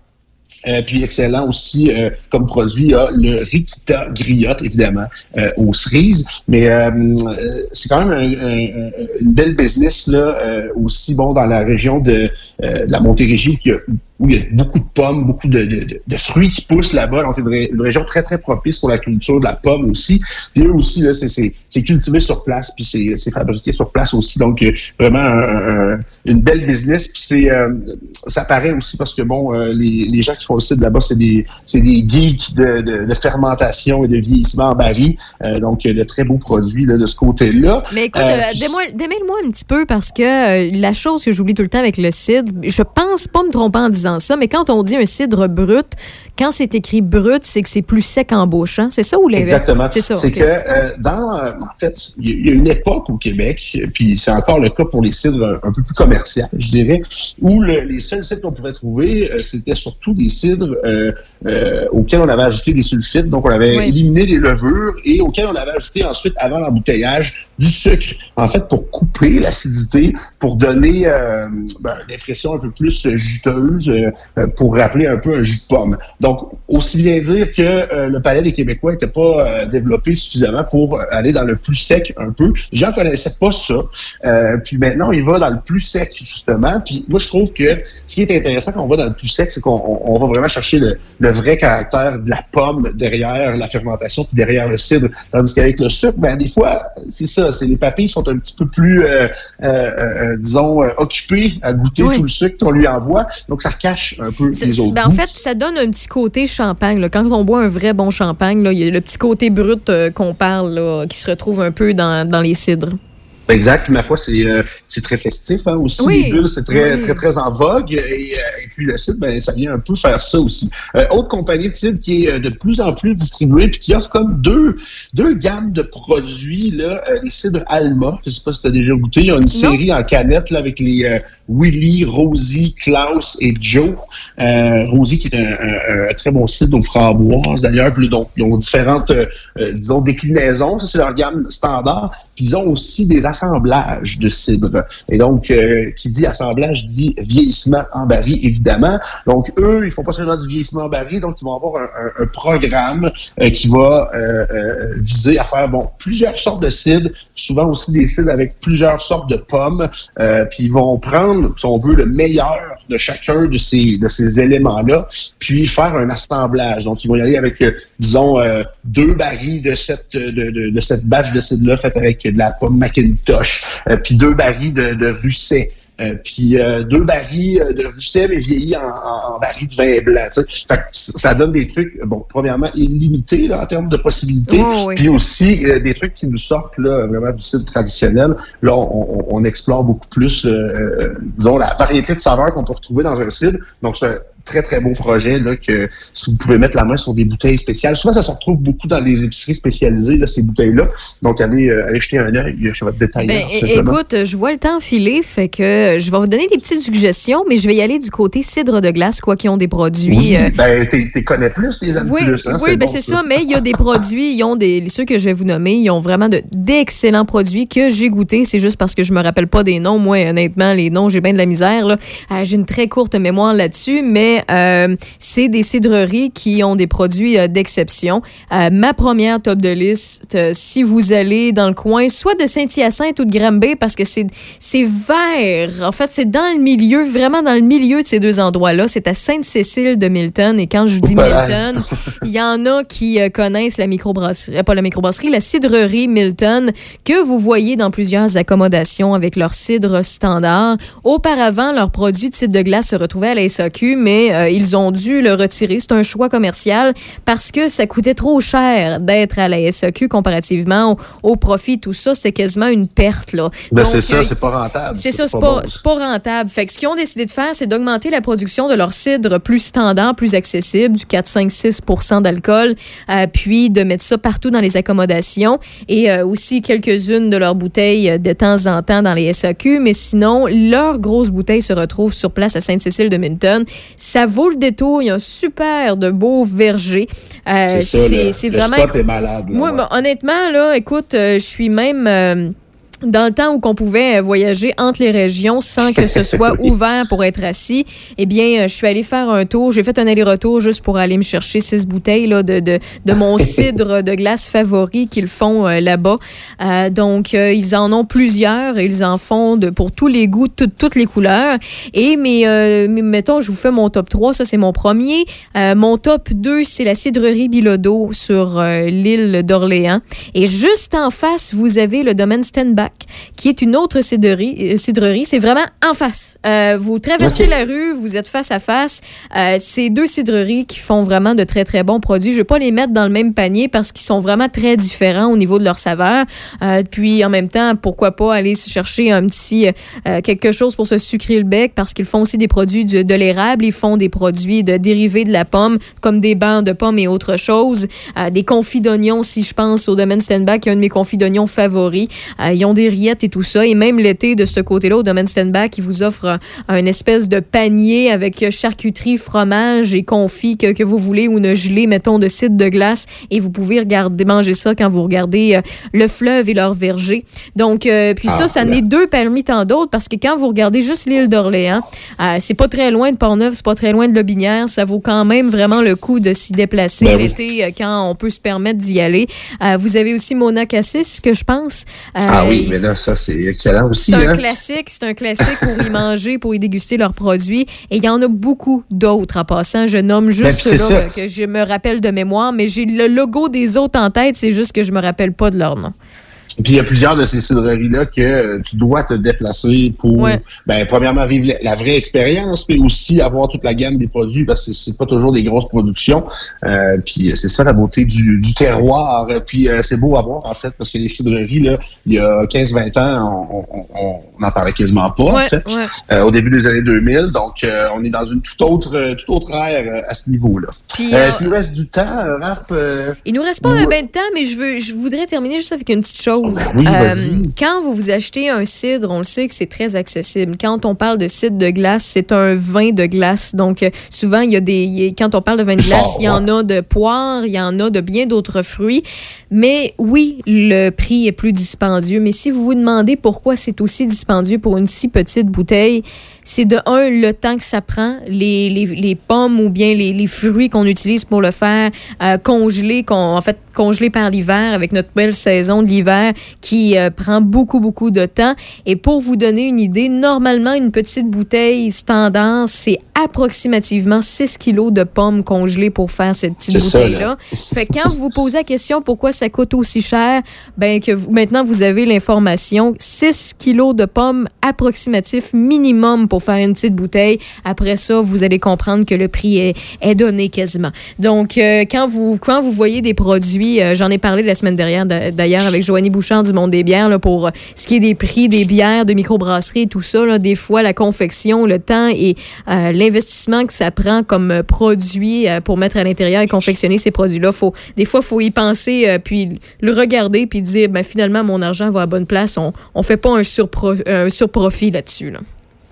Euh, puis excellent aussi euh, comme produit, le Rikita Griotte, évidemment, euh, aux cerises. Mais euh, euh, c'est quand même un- un- un- une belle business là, euh, aussi bon dans la région de, de la Montérégie où a où il y a beaucoup de pommes, beaucoup de, de- de- fruits qui poussent là-bas. Donc, une, ré- une région très, très propice pour la culture de la pomme aussi. Puis eux aussi, là, c'est- cultivé sur place, puis c'est c'est fabriqué sur place aussi. Donc, euh, vraiment un- un- une belle business. Puis c'est euh, ça paraît aussi parce que, bon, euh, les, les gens qui font le site là-bas, c'est des, c'est des geeks de, de, de fermentation et de vieillissement en baril. Euh, donc, de très beaux produits là, de ce côté-là. Mais écoute, démêle-moi un petit peu parce que la chose que j'oublie tout le temps avec le cidre, je pense pas me tromper en disant ça, mais quand on dit un cidre brut, quand c'est écrit brut, c'est que c'est plus sec en bouche, hein? C'est ça ou l'inverse? Exactement. C'est ça. C'est que euh, dans, euh, en fait, il y a- une époque au Québec, puis c'est encore le cas pour les cidres un, peu plus commerciaux, je dirais, où le- les seuls cidres qu'on pouvait trouver, euh, c'était surtout des cidres auxquels on avait ajouté des sulfites, donc on avait Oui. éliminé les levures et auxquels on avait ajouté ensuite, avant l'embouteillage, du sucre, en fait, pour couper l'acidité, pour donner ben, une impression un peu plus juteuse, euh, pour rappeler un peu un jus de pomme. Donc, aussi bien dire que euh, le palais des Québécois n'était pas euh, développé suffisamment pour aller dans le plus sec un peu. Les gens connaissaient pas ça. Puis maintenant, il va dans le plus sec, justement. Puis moi, je trouve que ce qui est intéressant quand on va dans le plus sec, c'est qu'on on- on va vraiment chercher le, le vrai caractère de la pomme derrière la fermentation, puis derrière le cidre. Tandis qu'avec le sucre, ben des fois, c'est ça. C'est les papilles sont un petit peu plus, disons, occupées à goûter Oui. tout le sucre qu'on lui envoie. Donc, ça cache un peu les autres ben, en fait, ça donne un petit côté champagne. là. Quand on boit un vrai bon champagne, là, il y a le petit côté brut euh, qu'on parle, là, qui se retrouve un peu dans, dans les cidres. Exact. Ma foi, c'est euh, c'est très festif hein, aussi. Oui. Les bulles, c'est très, Oui. très, très en vogue. Et, euh, et puis le site, ben, ça vient un peu faire ça aussi. Euh, autre compagnie de site qui est euh, de plus en plus distribuée puis qui offre comme deux, deux gammes de produits, là, euh, les cidres Alma. Je sais pas si tu as déjà goûté. Il y a une série en canette là, avec les euh, Willy, Rosie, Klaus et Joe. Euh, Rosie qui est un, un- un très bon cidre aux framboises d'ailleurs. Ils ont différentes, euh, euh, disons, déclinaisons. Ça, c'est leur gamme standard. Puis ils ont aussi des assemblages de cidre. Et donc, euh, qui dit assemblage dit vieillissement en baril, évidemment. Donc, eux, ils font pas seulement du vieillissement en baril, donc ils vont avoir un, un- programme euh, qui va euh, viser à faire bon plusieurs sortes de cidres, souvent aussi des cidres avec plusieurs sortes de pommes. Puis ils vont prendre, si on veut, le meilleur de chacun de ces éléments-là, puis faire un assemblage. Donc, ils vont y aller avec, euh, disons, euh, deux barils de cette de, de, de cette cidre-là faite avec de la pomme Macintosh, euh, puis deux barils de Russet. Euh, puis euh, deux barils euh, de Russet, mais vieillis en, en, en barils de vin blanc. Fait que ça donne des trucs, bon, premièrement, illimités là, en termes de possibilités, Oh, oui. puis aussi euh, des trucs qui nous sortent là, vraiment du cidre traditionnel. Là, on, on- explore beaucoup plus, euh, disons, la variété de saveurs qu'on peut retrouver dans un cidre. Donc, c'est un- très, très beau projet là, que si vous pouvez mettre la main sur des bouteilles spéciales. Souvent, ça se retrouve beaucoup dans les épiceries spécialisées, là, ces bouteilles-là. Donc, allez, euh, allez jeter un œil chez votre détaillant. Ben, écoute, je vois le temps filer, fait que je vais vous donner des petites suggestions, mais je vais y aller du côté cidre de glace, quoi qu'ils ont des produits. Oui, euh, ben, t'es connais plus, tes amis oui, plus. Hein, oui ben bon, c'est ça, mais il y a des produits, ils ont des ceux que je vais vous nommer, ils ont vraiment de- d'excellents produits que j'ai goûtés. C'est juste parce que je me rappelle pas des noms. Moi, honnêtement, les noms, j'ai bien de la misère. là. Euh, j'ai une très courte mémoire là-dessus, mais euh, c'est des cidreries qui ont des produits euh, d'exception. Euh, ma première top de liste, si vous allez dans le coin, soit de Saint-Hyacinthe ou de Granby, parce que c'est vert. En fait, c'est dans le milieu, vraiment dans le milieu de ces deux endroits-là. C'est à Sainte-Cécile de Milton. Et quand je vous dis. Milton, il y en a qui connaissent la microbrasserie, pas la microbrasserie, la cidrerie Milton, que vous voyez dans plusieurs accommodations avec leur cidre standard. Auparavant, leurs produits de cidre de glace se retrouvaient à la SAQ, mais euh, ils ont dû le retirer. C'est un choix commercial parce que ça coûtait trop cher d'être à la SAQ comparativement au, au profit. Tout ça, c'est quasiment une perte. Là. Ben, c'est ça, c'est pas rentable. c'est ça, c'est pas, rentable. Fait que ce qu'ils ont décidé de faire, c'est d'augmenter la production de leur cidre plus standard, plus accessible, du 4, 5, 6% d'alcool, euh, puis de mettre ça partout dans les accommodations et euh, aussi quelques-unes de leurs bouteilles de temps en temps dans les SAQ. Mais sinon, leurs grosses bouteilles se retrouvent sur place à Sainte-Cécile de Minton. Ça vaut le détour. Il y a un super de beau verger. Euh, C'est c'est le- vraiment. spot est malade, là, Moi, ouais. ben, honnêtement, là, écoute, euh, je suis même. Dans le temps où qu'on pouvait euh, voyager entre les régions sans que ce soit Oui. ouvert pour être assis, eh bien, euh, je suis allée faire un tour. J'ai fait un aller-retour juste pour aller me chercher six bouteilles là, de, de, de mon cidre de glace favori qu'ils font euh, là-bas. Euh, donc, euh, ils en ont plusieurs et ils en font de, pour tous les goûts, tout- toutes les couleurs. Et mais, mettons, je vous fais mon top 3. Ça, c'est mon premier. Mon top 2, c'est la cidrerie Bilodeau sur l'île d'Orléans. Et juste en face, vous avez le domaine Qui est une autre cidrerie. euh, cidrerie. C'est vraiment en face. Euh, vous traversez la rue, vous êtes face à face. Euh, c'est deux cidreries qui font vraiment de très, très bons produits. Je ne vais pas les mettre dans le même panier parce qu'ils sont vraiment très différents au niveau de leur saveur. Euh, puis, en même temps, pourquoi pas aller se chercher un petit quelque chose pour se sucrer le bec parce qu'ils font aussi des produits de, de l'érable. Ils font des produits de dérivés de la pomme, comme des bancs de pommes et autres choses. Des confits d'oignons, si je pense au domaine Stenbach, qui est un de mes confits d'oignons favoris. Ils ont des rillettes et tout ça. Et même l'été, de ce côté-là, au domaine Stenbach, ils vous offrent un, un espèce de panier avec charcuterie, fromage et confits que, que vous voulez ou une gelée, mettons, de cidre de glace. Et vous pouvez regarder, manger ça quand vous regardez euh, le fleuve et leur verger. Donc, euh, puis Ah, ça, ça n'est deux parmi tant d'autres parce que quand vous regardez juste l'île d'Orléans, euh, c'est pas très loin de Portneuf, c'est pas très loin de Lobinière. Ça vaut quand même vraiment le coup de s'y déplacer Ben l'été euh, quand on peut se permettre d'y aller. Euh, vous avez aussi Mona Cassis, que je pense. Euh, Ah oui, mais là, ça, c'est excellent aussi. c'est un hein. classique, c'est un classique pour y manger, pour y déguster leurs produits. Et il y en a beaucoup d'autres en passant. Je nomme Ben, juste ceux-là que je me rappelle de mémoire, mais j'ai le logo des autres en tête, c'est juste que je me rappelle pas de leur nom. Puis il y a plusieurs de ces cidreries-là que euh, tu dois te déplacer pour, Ouais. ben, premièrement, vivre la, la vraie expérience, mais aussi avoir toute la gamme des produits, parce que c'est pas toujours des grosses productions. Euh, puis euh, c'est ça la beauté du, du terroir. Puis euh, c'est beau à voir, en fait, parce que les cidreries, là, il y a 15-20 ans, on, on, on, on en parlait quasiment pas, en fait. ouais. Au début des années 2000. Donc, on est dans une toute autre, toute autre ère à ce niveau-là. Puis, Est-ce qu'il nous reste du temps, Raph? Il nous reste pas un ben de temps, mais je veux, je voudrais terminer juste avec une petite chose. Oui, vas-y. quand vous vous achetez un cidre, on le sait que c'est très accessible. Quand on parle de cidre de glace, c'est un vin de glace. Donc, euh, souvent, il y a des, il y a- quand on parle de vin de glace, il y en a de poire, il y en a de bien d'autres fruits. Mais oui, le prix est plus dispendieux. Mais si vous vous demandez pourquoi c'est aussi dispendieux pour une si petite bouteille, c'est de un, le temps que ça prend, les, les, les pommes ou bien les, les fruits qu'on utilise pour le faire, euh, congelés, qu'on, en fait, congelés par l'hiver avec notre belle saison de l'hiver qui euh, prend beaucoup, beaucoup de temps. Et pour vous donner une idée, normalement, une petite bouteille standard, c'est approximativement 6 kilos de pommes congelées pour faire cette petite bouteille-là. là. Fait quand vous vous posez la question pourquoi ça coûte aussi cher, ben que vous- maintenant vous avez l'information. 6 kilos de pommes approximatifs minimum pour faire une petite bouteille. Après ça, vous allez comprendre que le prix est, donné quasiment. Donc, euh, quand, vous, quand vous voyez des produits, euh, j'en ai parlé la semaine dernière d'a- d'ailleurs avec Joanie Bouchard du Monde des bières, là, pour euh, ce qui est des prix des bières, de microbrasserie et tout ça, là, des fois, la confection, le temps et l'investissement que ça prend comme produit pour mettre à l'intérieur et confectionner ces produits-là, faut, des fois, il faut y penser, puis le regarder, puis dire, ben, finalement, mon argent va à bonne place. On ne fait pas un, un surprofit là-dessus. Là.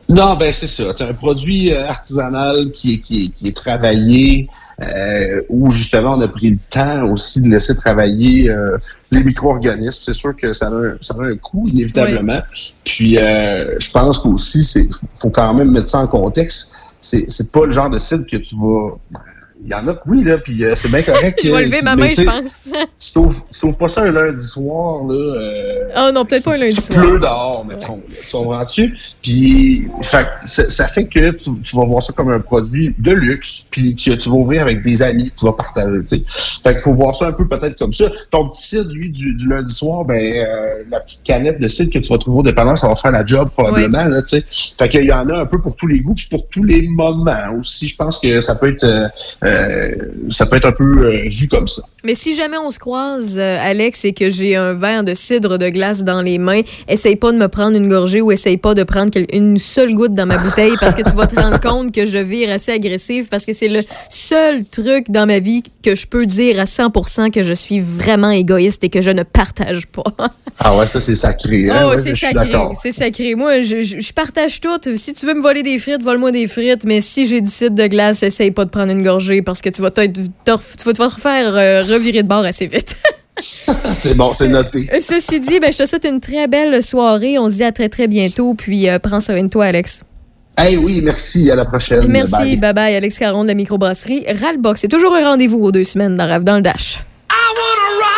Non, ben c'est ça. C'est un produit euh, artisanal qui est, qui est, qui est travaillé, euh, où justement on a pris le temps aussi de laisser travailler euh, les micro-organismes. C'est sûr que ça a un, ça a un coût, inévitablement. Puis euh, je pense qu'aussi, c'est faut quand même mettre ça en contexte. C'est c'est pas le genre de site que tu vas. Il y en a que oui, là, puis euh, c'est bien correct. je vais lever ma main, je pense. Tu trouves, trouves pas ça un lundi soir, là. euh, Oh non, peut-être pas un lundi il soir. pleut dehors, mettons. là. Tu comprends-tu? Puis, fait ça, ça fait que tu, tu vas voir ça comme un produit de luxe, puis que tu vas ouvrir avec des amis, tu vas partager, tu sais. Fait qu'il faut voir ça un peu peut-être comme ça. Ton petit cidre, lui, du, du lundi soir, ben, euh, la petite canette de cidre que tu vas trouver au dépanneur, ça va faire la job probablement, là, tu sais. Fait qu'il y en a un peu pour tous les goûts, puis pour tous les moments aussi. Je pense que ça peut être, euh, ça peut être un peu euh, vu comme ça. Mais si jamais on se croise, euh, Alex, et que j'ai un verre de cidre de glace dans les mains, essaye pas de me prendre une gorgée ou essaye pas de prendre une seule goutte dans ma bouteille parce que tu vas te rendre compte que je vire assez agressive parce que c'est le seul truc dans ma vie que je peux dire à 100% que je suis vraiment égoïste et que je ne partage pas. Ah ouais, ça, c'est sacré. hein? Oh, Ouais, c'est sacré, c'est sacré. Moi, je, je- je partage tout. Si tu veux me voler des frites, vole-moi des frites. Mais si j'ai du cidre de glace, essaye pas de prendre une gorgée parce que tu vas, t'être- t'en- tu vas te faire euh, revirer de bord assez vite. c'est bon, c'est noté. Euh, Ceci dit, ben, je te souhaite une très belle soirée. On se dit à très, très bientôt. Puis, euh, prends soin de toi, Alex. Hey, oui, merci. À la prochaine. Merci. Bye. Bye bye, Alex Caron de la microbrasserie. Ralbox. C'est toujours un rendez-vous aux deux semaines dans Rave dans le Dash. Tell me not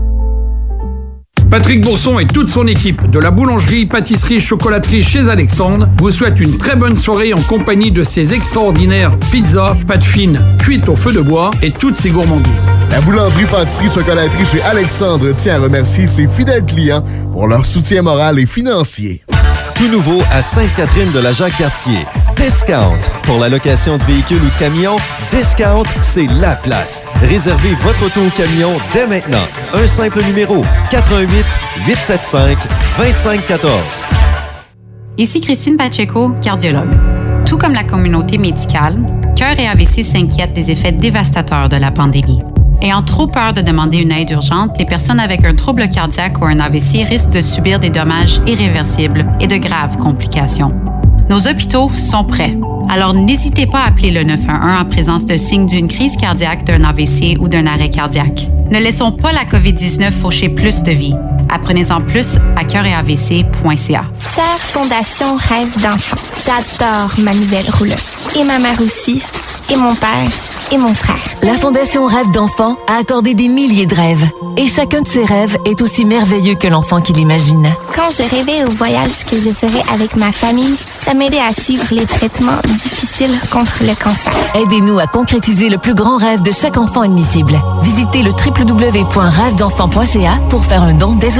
Patrick Bourson et toute son équipe de la boulangerie, pâtisserie, chocolaterie chez Alexandre vous souhaitent une très bonne soirée en compagnie de ces extraordinaires pizzas, pâtes fines, cuites au feu de bois et toutes ces gourmandises. La boulangerie, pâtisserie, chocolaterie chez Alexandre tient à remercier ses fidèles clients pour leur soutien moral et financier. Tout nouveau à Sainte-Catherine de la Jacques-Cartier. Discount. Pour la location de véhicules ou de camions, Discount, c'est la place. Réservez votre auto ou camion dès maintenant. Un simple numéro 88 875 2514. Ici Christine Pacheco, cardiologue. Tout comme la communauté médicale, Cœur et AVC s'inquiètent des effets dévastateurs de la pandémie. Ayant trop peur de demander une aide urgente, les personnes avec un trouble cardiaque ou un AVC risquent de subir des dommages irréversibles et de graves complications. Nos hôpitaux sont prêts. Alors n'hésitez pas à appeler le 911 en présence de signes d'une crise cardiaque, d'un AVC ou d'un arrêt cardiaque. Ne laissons pas la COVID-19 faucher plus de vies. Apprenez-en plus à cœuretavc.ca. Chère Fondation Rêve d'enfant, j'adore ma nouvelle rouleuse. Et ma mère aussi, et mon père, et mon frère. La Fondation Rêve d'enfant a accordé des milliers de rêves. Et chacun de ces rêves est aussi merveilleux que l'enfant qui l'imagine. Quand je rêvais au voyage que je ferais avec ma famille, ça m'aidait à suivre les traitements difficiles contre le cancer. Aidez-nous à concrétiser le plus grand rêve de chaque enfant admissible. Visitez le www.rêvedenfant.ca pour faire un don dès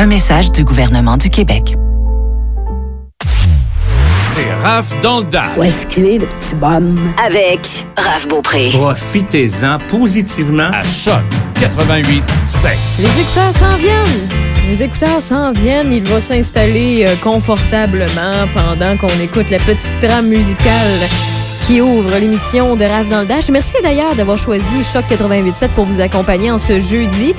Un message du gouvernement du Québec. C'est Raph dans le Dash. Où est-ce qu'il est, le petit bonhomme? Avec Raph Beaupré. Profitez-en positivement à Choc 88 5. Les écouteurs s'en viennent. Les écouteurs s'en viennent. Il va s'installer euh, confortablement pendant qu'on écoute la petite trame musicale qui ouvre l'émission de Rave dans le Dash. Merci d'ailleurs d'avoir choisi Choc 88.7 pour vous accompagner en ce jeudi.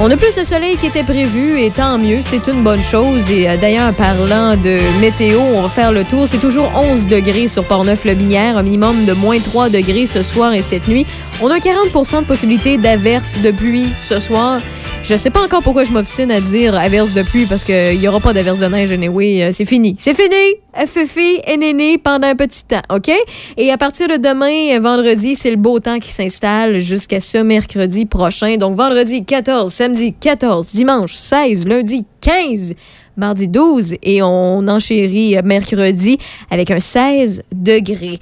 On a plus de soleil qui était prévu et tant mieux, c'est une bonne chose. Et euh, d'ailleurs, parlant de météo, on va faire le tour. C'est toujours 11 degrés sur Portneuf-le-Binière, un minimum de moins 3 degrés ce soir et cette nuit. On a 40 de possibilité d'averse de pluie ce soir. Je sais pas encore pourquoi je m'obstine à dire averse de pluie parce qu'il y aura pas d'averse de neige anyway. Euh, C'est fini. C'est fini! FFI est néné pendant un petit temps, OK? Et à partir de demain, euh, vendredi, c'est le beau temps qui s'installe jusqu'à ce mercredi prochain. Donc vendredi 14, samedi 14, dimanche 16, lundi 15, mardi 12 et on enchérit euh, mercredi avec un 16 degrés.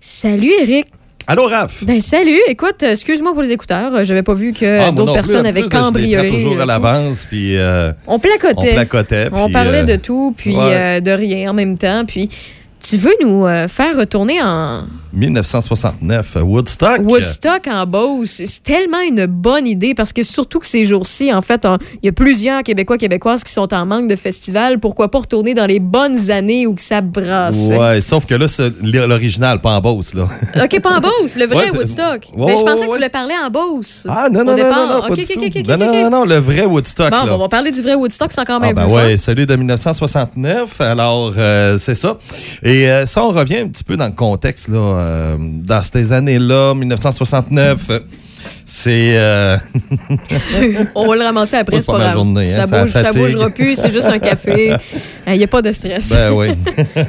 Salut Eric! Allô, Raph? Ben salut! Écoute, euh, excuse-moi pour les écouteurs. euh, J'avais pas vu que Ah, d'autres personnes avaient cambriolé. toujours à tout. l'avance, puis... euh, On placotait. On placotait, On parlait euh, de tout, puis ouais. euh, de rien en même temps. Puis tu veux nous euh, faire retourner en 1969, euh, Woodstock. Woodstock en Beauce. C'est tellement une bonne idée parce que surtout que ces jours-ci, en fait, il y a plusieurs Québécois, Québécoises qui sont en manque de festivals. Pourquoi pas retourner dans les bonnes années où que ça brasse? Ouais, sauf que là, c'est l'original, pas en Beauce, là. OK, pas en Beauce, le vrai Ouais, Woodstock. Ouais, Mais je pensais ouais, que tu voulais parler en Beauce. Ah, non, non, non, non, non, pas OK, du OK, tout. OK, OK, non, non, non, le vrai Woodstock, Bon, là. on va parler du vrai Woodstock, c'est encore Ah même ben plus ouais, celui de 1969. Alors, euh, c'est ça. Et euh, ça, on revient un petit peu dans le contexte, là. Euh, dans ces années-là, 1969, euh, c'est... euh, On va le ramasser après, c'est pas grave. journée, hein, ça, ça bouge, ça fatigue. bougera plus, c'est juste un café. Il n'y a pas de stress. Ben oui.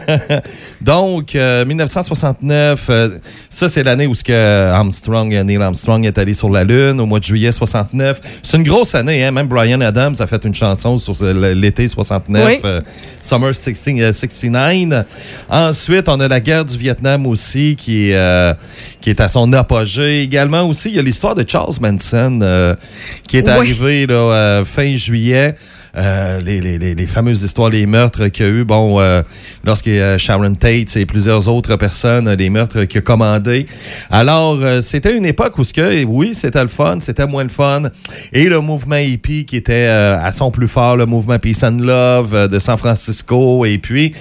Donc, euh, 1969, euh, ça, c'est l'année où ce que Armstrong, euh, Neil Armstrong est allé sur la Lune, au mois de juillet 69. C'est une grosse année, hein? Même Brian Adams a fait une chanson sur l'été 69, Oui. euh, Summer 16, euh, 69. Ensuite, on a la guerre du Vietnam aussi, qui est, euh, qui est à son apogée. Également aussi, il y a l'histoire de Charles Manson, euh, qui est Oui. arrivé là, euh, fin juillet. Euh, les, les- les- fameuses histoires, les meurtres qu'il y a eu, bon, euh, lorsque euh, Sharon Tate et plusieurs autres personnes, les meurtres qu'il a commandés. Alors, c'était une époque où, ce que, oui, c'était le fun, c'était moins le fun. Et le mouvement hippie qui était à son plus fort, le mouvement Peace and Love de San Francisco. Et puis,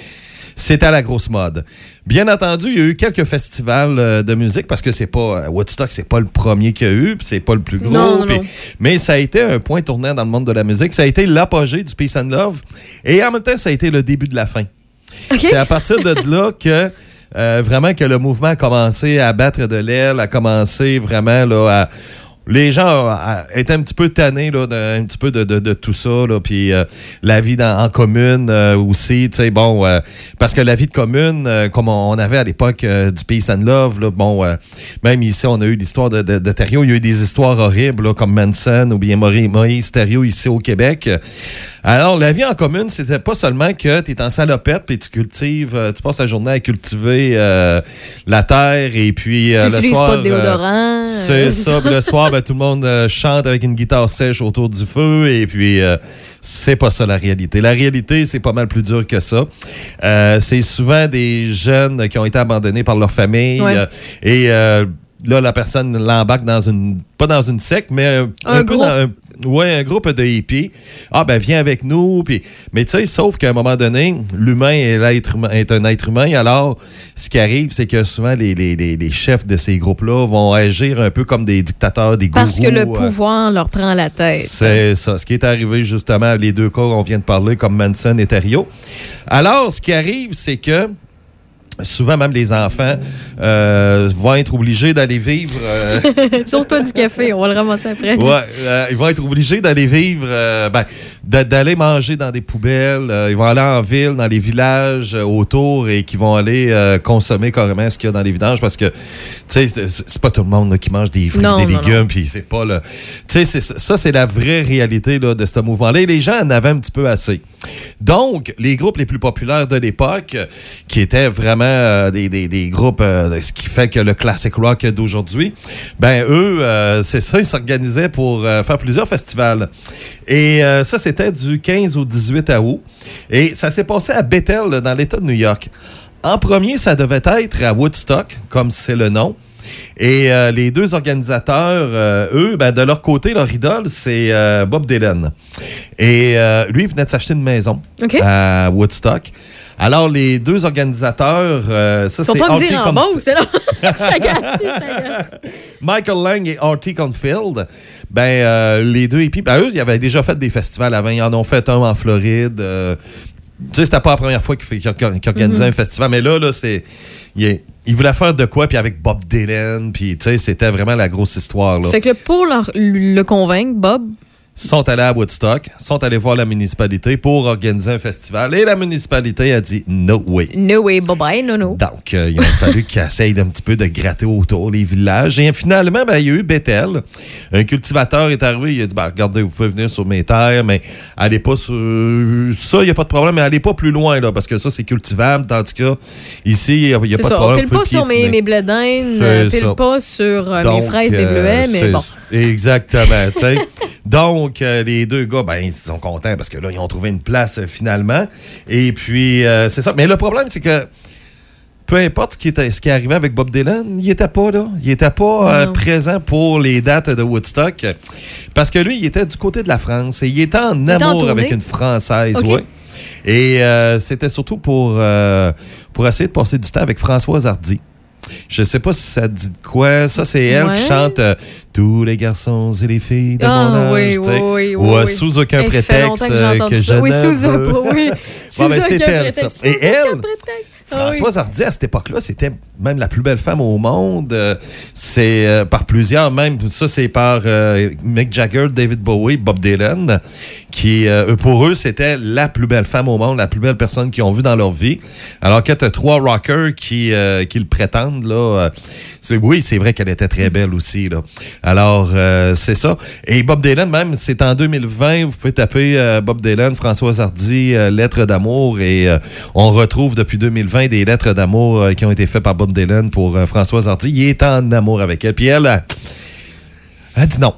c'était à la grosse mode. Bien entendu, il y a eu quelques festivals euh, de musique parce que c'est pas euh, Woodstock, c'est pas le premier qu'il y a eu, c'est pas le plus gros. Non, non, puis- non. mais ça a été un point tournant dans le monde de la musique. Ça a été l'apogée du Peace and Love. Et en même temps, ça a été le début de la fin. C'est à partir de là que euh, vraiment que le mouvement a commencé à battre de l'aile, a commencé vraiment là, à. Les gens euh, étaient un petit peu tannés là, de, un petit peu de, de- de tout ça, là, puis euh, la vie dans- en commune euh, aussi, tu sais, bon, parce que la vie de commune, comme on, on avait à l'époque du Peace and Love, là, bon, même ici, on a eu l'histoire de, de, de Thériault, il y a eu des histoires horribles, là, comme Manson ou bien Maurice, Moïse Thériault ici au Québec. Alors, la vie en commune, c'était pas seulement que tu es en salopette puis tu cultives, tu passes la journée à cultiver la terre et puis Tu le soir. pas de déodorant. c'est ça. le soir, ben, tout le monde euh, chante avec une guitare sèche autour du feu et puis euh, c'est pas ça la réalité. La réalité, c'est pas mal plus dur que ça. Euh, c'est souvent des jeunes qui ont été abandonnés par leur famille Ouais. et là, la personne l'embarque dans une, pas dans une secte, mais un, Un peu groupe? dans un, ouais, un groupe de hippies. Ah, ben, viens avec nous. Puis, mais tu sais, sauf qu'à un moment donné, l'humain est, est un être humain. Alors, ce qui arrive, c'est que souvent, les, les- les- les chefs de ces groupes-là vont agir un peu comme des dictateurs, des gourous. Parce que le euh, pouvoir leur prend la tête. c'est ça. Ce qui est arrivé justement, les deux cas qu'on vient de parler, comme Manson et Thériault. Alors, ce qui arrive, c'est que souvent même les enfants euh, vont être obligés d'aller vivre. euh, Sur toi du café, on va le ramasser après. Ouais, euh, ils vont être obligés d'aller vivre euh, ben, d'aller manger dans des poubelles. Euh, ils vont aller en ville, dans les villages euh, autour et qui vont aller euh, consommer carrément ce qu'il y a dans les vidanges parce que, tu sais, c'est pas tout le monde là, qui mange des fruits, Non, des non, légumes, puis c'est pas le. Tu sais, ça, c'est la vraie réalité là, de ce mouvement-là. Et les gens en avaient un petit peu assez. Donc, les groupes les plus populaires de l'époque, qui étaient vraiment euh, des, des- des groupes, ce qui fait que le classic rock d'aujourd'hui, ben eux, c'est ça, ils s'organisaient pour faire plusieurs festivals. Et ça, c'était du 15 au 18 août. Et ça s'est passé à Bethel, dans l'État de New York. En premier, ça devait être à Woodstock, comme c'est le nom. Et euh, les deux organisateurs, euh, eux, ben, de leur côté, leur idole, c'est euh, Bob Dylan. Et lui, il venait de s'acheter une maison à Woodstock. Alors, les deux organisateurs, euh, ça, c'est pas me Artie dire en Conf- bon, c'est là. Je t'agace, je t'agace. Michael Lang et Artie Confield, ben, euh, les deux hippies, ben, eux, ils avaient déjà fait des festivals avant. Ils en ont fait un en Floride. euh, tu sais, c'était pas la première fois qu'ils qu'ils organisaient Mhm. un festival, mais là, là, c'est. Ils il voulaient faire de quoi, puis avec Bob Dylan, puis tu sais, c'était vraiment la grosse histoire. Là. Fait que pour leur- le convaincre, Bob, sont allés à Woodstock, sont allés voir la municipalité pour organiser un festival, et la municipalité a dit no way. no way, bye bye, no no. Donc, euh, il a fallu qu'ils essayent d'un petit peu de gratter autour les villages. Et finalement, ben, il y a eu Bethel. Un cultivateur est arrivé, il a dit ben, Regardez, vous pouvez venir sur mes terres, mais allez pas sur. Ça, il n'y a pas de problème, mais allez pas plus loin, là, parce que ça, c'est cultivable. Tandis que ici, il n'y a, y a pas de ça, problème. pile pas sur mes, piétiner. mes C'est euh, pile pas sur euh, mes fraises, mes euh, bleuets, mais c'est- bon. Exactement. Donc, euh, les deux gars, ben, ils sont contents parce que là, ils ont trouvé une place euh, finalement. Et puis, euh, c'est ça. Mais le problème, c'est que peu importe ce qui, était, ce qui arrivait avec Bob Dylan, il était pas là. Il était pas euh, présent pour les dates de Woodstock. Parce que lui, il était du côté de la France et il était en était en amour tournée? avec une Française, Ok. ouais. Et euh, c'était surtout pour, euh, pour essayer de passer du temps avec Françoise Hardy. Je sais pas si ça dit de quoi. Ça, c'est elle Ouais. qui chante euh, Tous les garçons et les filles de Ah, mon âge. oui, oui, oui, Ou euh, sous aucun prétexte que euh, que je Oui, sous un- veux. oui. Sous Bon, ben, aucun prétexte. ça. Et elle. Ah. Françoise Hardy, à cette époque-là, c'était même la plus belle femme au monde. Euh, c'est par plusieurs, même. Ça, c'est par Mick Jagger, David Bowie, Bob Dylan, qui, euh, pour eux, c'était la plus belle femme au monde, la plus belle personne qu'ils ont vue dans leur vie. Alors que tu trois rockers qui, euh, qui le prétendent, là. euh, oui, c'est vrai qu'elle était très belle aussi, là. Alors, euh, c'est ça. Et Bob Dylan, même, c'est en 2020, vous pouvez taper euh, Bob Dylan, Françoise Hardy, euh, Lettres d'amour, et on retrouve depuis 2020 des lettres d'amour qui ont été faites par Bob Dylan pour Françoise Hardy. Il est en amour avec elle. Puis elle, elle, elle dit non.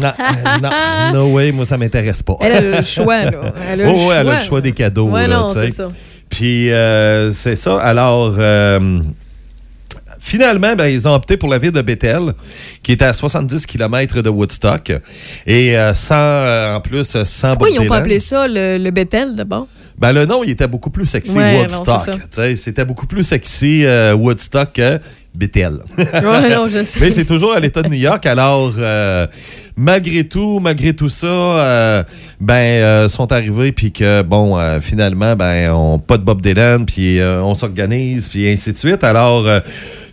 Non, dit non, no way, moi ça m'intéresse pas. Elle a le choix, là. Elle a Oh, le ouais, choix. elle a le choix des cadeaux. Ouais, là, non, c'est ça. Puis euh, c'est ça. Alors, euh, finalement, ben, ils ont opté pour la ville de Bethel, qui était à 70 km de Woodstock. Et euh, sans, euh, en plus, sans Pourquoi ils n'ont pas appelé ça le, le Bethel d'abord? Ben, le nom, il était beaucoup plus sexy, Ouais, Woodstock. C'était beaucoup plus sexy euh, Woodstock que Ouais, non, je sais. Mais c'est toujours à l'État de New York. Alors, euh, malgré tout, malgré tout ça, euh, ben, euh, sont arrivés, puis que, bon, euh, finalement, ben, on pas de Bob Dylan, puis on s'organise, puis ainsi de suite. Alors,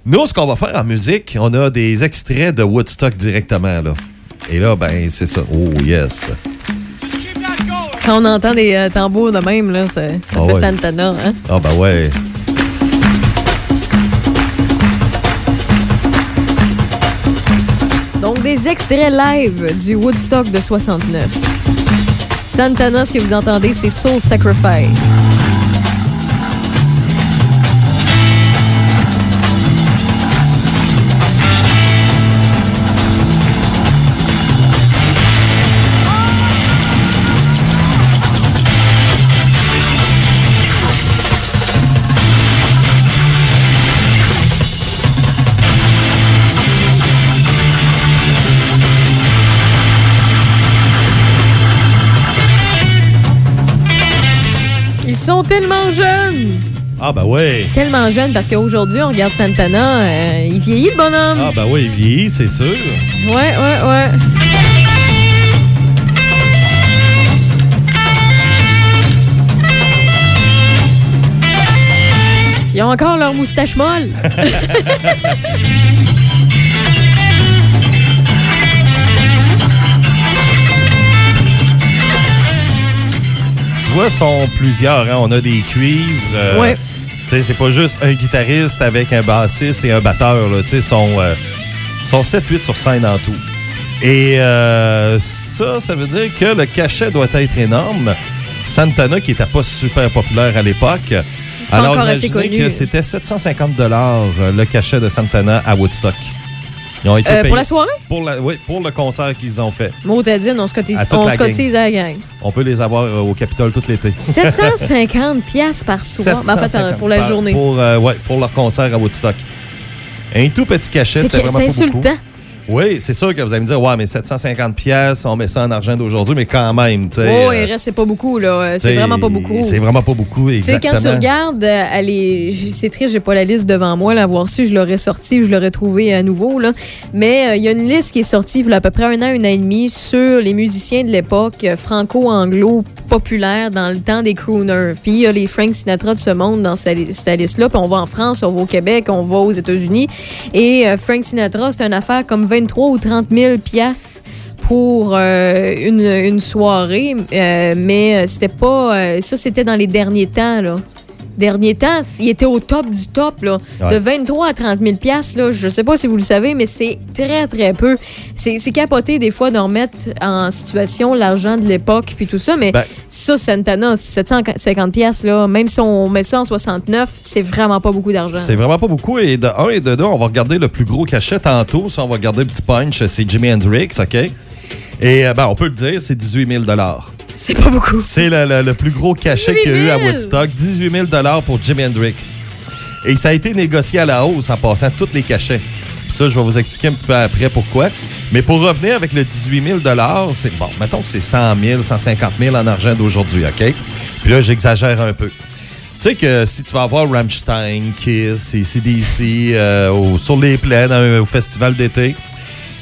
nous, ce qu'on va faire en musique, on a des extraits de Woodstock directement, là. Et là, ben, c'est ça. Oh, yes. Quand on entend des tambours de même, là, ça, ça Ah fait ouais. Santana. Hein? Ah, ben ouais. Des extraits live du Woodstock de 69. Santana, ce que vous entendez, c'est Soul Sacrifice. Tellement jeunes! Ah, ben ouais. Tellement jeunes parce qu'aujourd'hui, on regarde Santana, euh, il vieillit le bonhomme. Ah, ben ouais, il vieillit, c'est sûr. Ouais, ouais, ouais. Ils ont encore leur moustache molle. là sont plusieurs. hein. On a des cuivres. euh, Ouais. tu sais, c'est pas juste un guitariste avec un bassiste et un batteur. Là. Tu sais, Ils sont, euh, sont 7-8 sur scène en tout. Et euh, ça, ça veut dire que le cachet doit être énorme. Santana, qui n'était pas super populaire à l'époque, alors assez imaginez connu. que c'était 750 euh, le cachet de Santana à Woodstock. Ils ont été Euh, pour la soirée? Pour, la- oui, pour le concert qu'ils ont fait. Motadine, on se cotise, À on se cotise à la gang. On peut les avoir euh, au Capitole tout l'été. 750 pièces par soir. Ben, en fait, 750 pour la par- journée. Pour, euh, ouais, pour leur concert à Woodstock. Un tout petit cachet, C'est c'était vraiment pas beaucoup. insultant. Oui, c'est sûr que vous allez me dire, ouais, mais 750 pièces, on met ça en argent d'aujourd'hui, mais quand même, tu sais. Oh, euh, il reste, c'est pas beaucoup, là. C'est t'sais, vraiment pas beaucoup. C'est vraiment pas beaucoup, Tu sais, exactement. quand tu regardes, euh, c'est triste, j'ai pas la liste devant moi. L'avoir su, je l'aurais sorti, je l'aurais trouvé à nouveau. Là. Mais euh, il y a une liste qui est sortie il y a à peu près un an, un an et demi sur les musiciens de l'époque euh, franco-anglo populaires dans le temps des crooners. Puis il y a les Frank Sinatra de ce monde dans sa cette liste-là. Puis on va en France, on va au Québec, on va aux États-Unis. Et euh, Frank Sinatra, c'est une affaire comme 23 ou 30 000 piastres pour euh, une, soirée, euh, mais euh, c'était pas. ça, c'était dans les derniers temps, là. Derniers temps, il était au top du top, là. Ouais. De 23 à 30 000 piastres, là. Je sais pas si vous le savez, mais c'est très, très peu. C'est capoté, des fois, de remettre en situation l'argent de l'époque, puis tout ça, mais Ben- ça, Santana, 750 piastres, là, même si on met ça en 69, c'est vraiment pas beaucoup d'argent. C'est vraiment pas beaucoup. Et de un et de deux, on va regarder le plus gros cachet tantôt. Ça, on va regarder le petit punch, c'est Jimi Hendrix, OK? Et euh, ben, on peut le dire, c'est 18 000 C'est pas beaucoup. C'est le, le- le plus gros cachet 18 qu'il y a eu à 000. Woodstock. 18 000 pour Jimi Hendrix. Et ça a été négocié à la hausse en passant tous les cachets. Puis ça, je vais vous expliquer un petit peu après pourquoi. Mais pour revenir avec le 18 000 c'est bon, mettons que c'est 100 000, 150 000 en argent d'aujourd'hui, OK? Puis là, j'exagère un peu. Tu sais que si tu vas avoir Rammstein, Kiss et CDC euh, au- sur les plaines un- au festival d'été,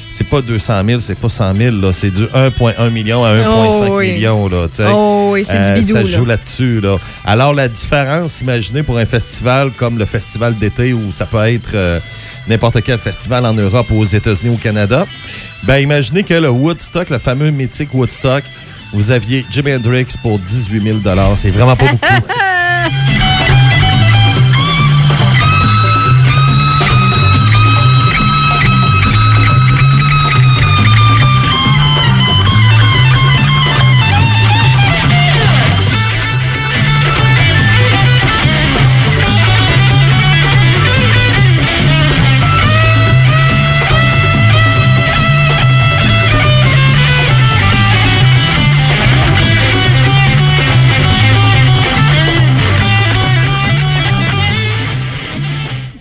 c'est pas 200 000, c'est pas 100 000, là, c'est du 1,1 million à 1,5 Oh oui. million. Là. Oh oui, c'est du Euh, bidou, Ça joue là-dessus. Là. Alors, la différence, imaginez pour un festival comme le festival d'été, où ça peut être euh, n'importe quel festival en Europe ou aux États-Unis ou au Canada, ben imaginez que le Woodstock, le fameux mythique Woodstock, vous aviez Jimi Hendrix pour 18 000 C'est vraiment pas beaucoup.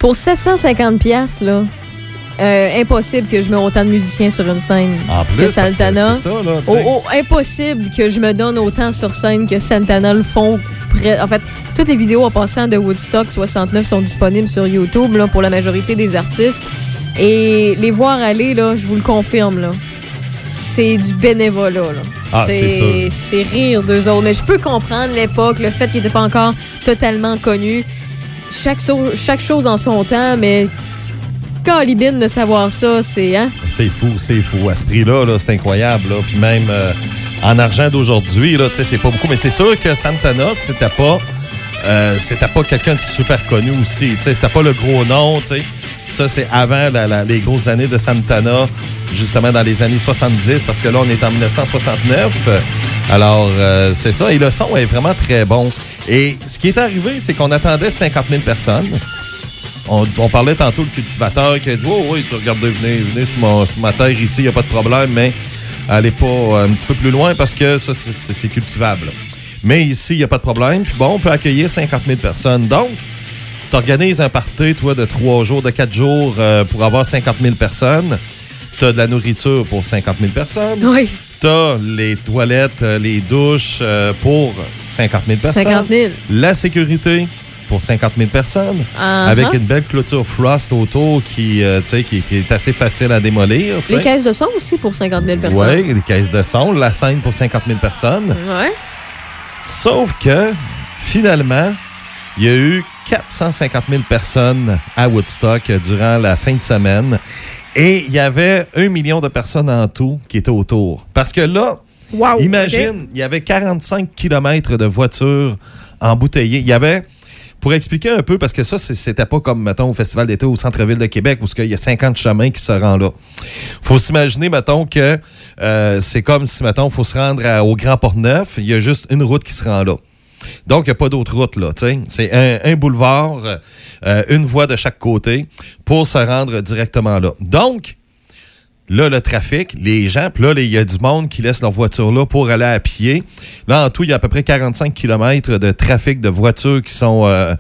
Pour 750 pièces là, euh, impossible que je mette autant de musiciens sur une scène En plus, que Santana. ça, là, Oh, oh, impossible que je me donne autant sur scène que Santana le font. En fait, toutes les vidéos en passant de Woodstock 69 sont disponibles sur YouTube là, pour la majorité des artistes. Et les voir aller, là, je vous le confirme, là, c'est du bénévolat. là. Ah, c'est c'est rire d'eux autres. Mais je peux comprendre l'époque, le fait qu'il n'était pas encore totalement connu. Chaque, chaque chose en son temps, mais calibine de savoir ça, c'est... Hein? C'est fou, c'est fou. À ce prix-là, là, c'est incroyable. là. Puis même euh, en argent d'aujourd'hui, c'est pas beaucoup. Mais c'est sûr que Santana, c'était pas, euh, c'était pas quelqu'un de super connu aussi. C'était pas le gros nom. Ça, c'est avant les grosses années de Santana, justement dans les années 70, parce que là, on est en 1969. Euh, Alors, euh, c'est ça. Et le son est vraiment très bon. Et ce qui est arrivé, c'est qu'on attendait 50 000 personnes. On, parlait tantôt le cultivateur qui a dit Oh oui, tu regardes, venez, venez sur, ma terre ici, il n'y a pas de problème, mais allez pas euh, un petit peu plus loin parce que ça, c'est- cultivable. Mais ici, il n'y a pas de problème. Puis bon, on peut accueillir 50 000 personnes. Donc, tu organises un party, toi, de trois jours, de quatre jours euh, pour avoir 50 000 personnes. Tu as de la nourriture pour 50 000 personnes. Oui. Les toilettes, euh, les douches euh, pour 50 000 personnes. 50 000. La sécurité pour 50 000 personnes. Uh-huh. Avec une belle clôture frost autour qui, euh, qui, qui est assez facile à démolir. Les caisses de son aussi pour 50 000 personnes. Oui, les caisses de son, la scène pour 50 000 personnes. Ouais. Sauf que, finalement, il y a eu 450 000 personnes à Woodstock durant la fin de semaine. Et il y avait un million de personnes en tout qui étaient autour. Parce que là, Wow, Imagine, il y avait 45 km de voitures embouteillées. Il y avait, pour expliquer un peu, parce que ça, c'était pas comme, mettons, au Festival d'été au centre-ville de Québec, où il y a 50 chemins qui se rendent là. faut s'imaginer, mettons, que euh, c'est comme si, mettons, il faut se rendre à- au Grand Port-Neuf, il y a juste une route qui se rend là. Donc, il n'y a pas d'autre route, là. C'est un, un boulevard, euh, une voie de chaque côté pour se rendre directement là. Donc, Là, le trafic, les gens, puis là, il y a du monde qui laisse leur voiture là pour aller à pied. Là, en tout, il y a à peu près 45 km de trafic de voitures qui sont euh,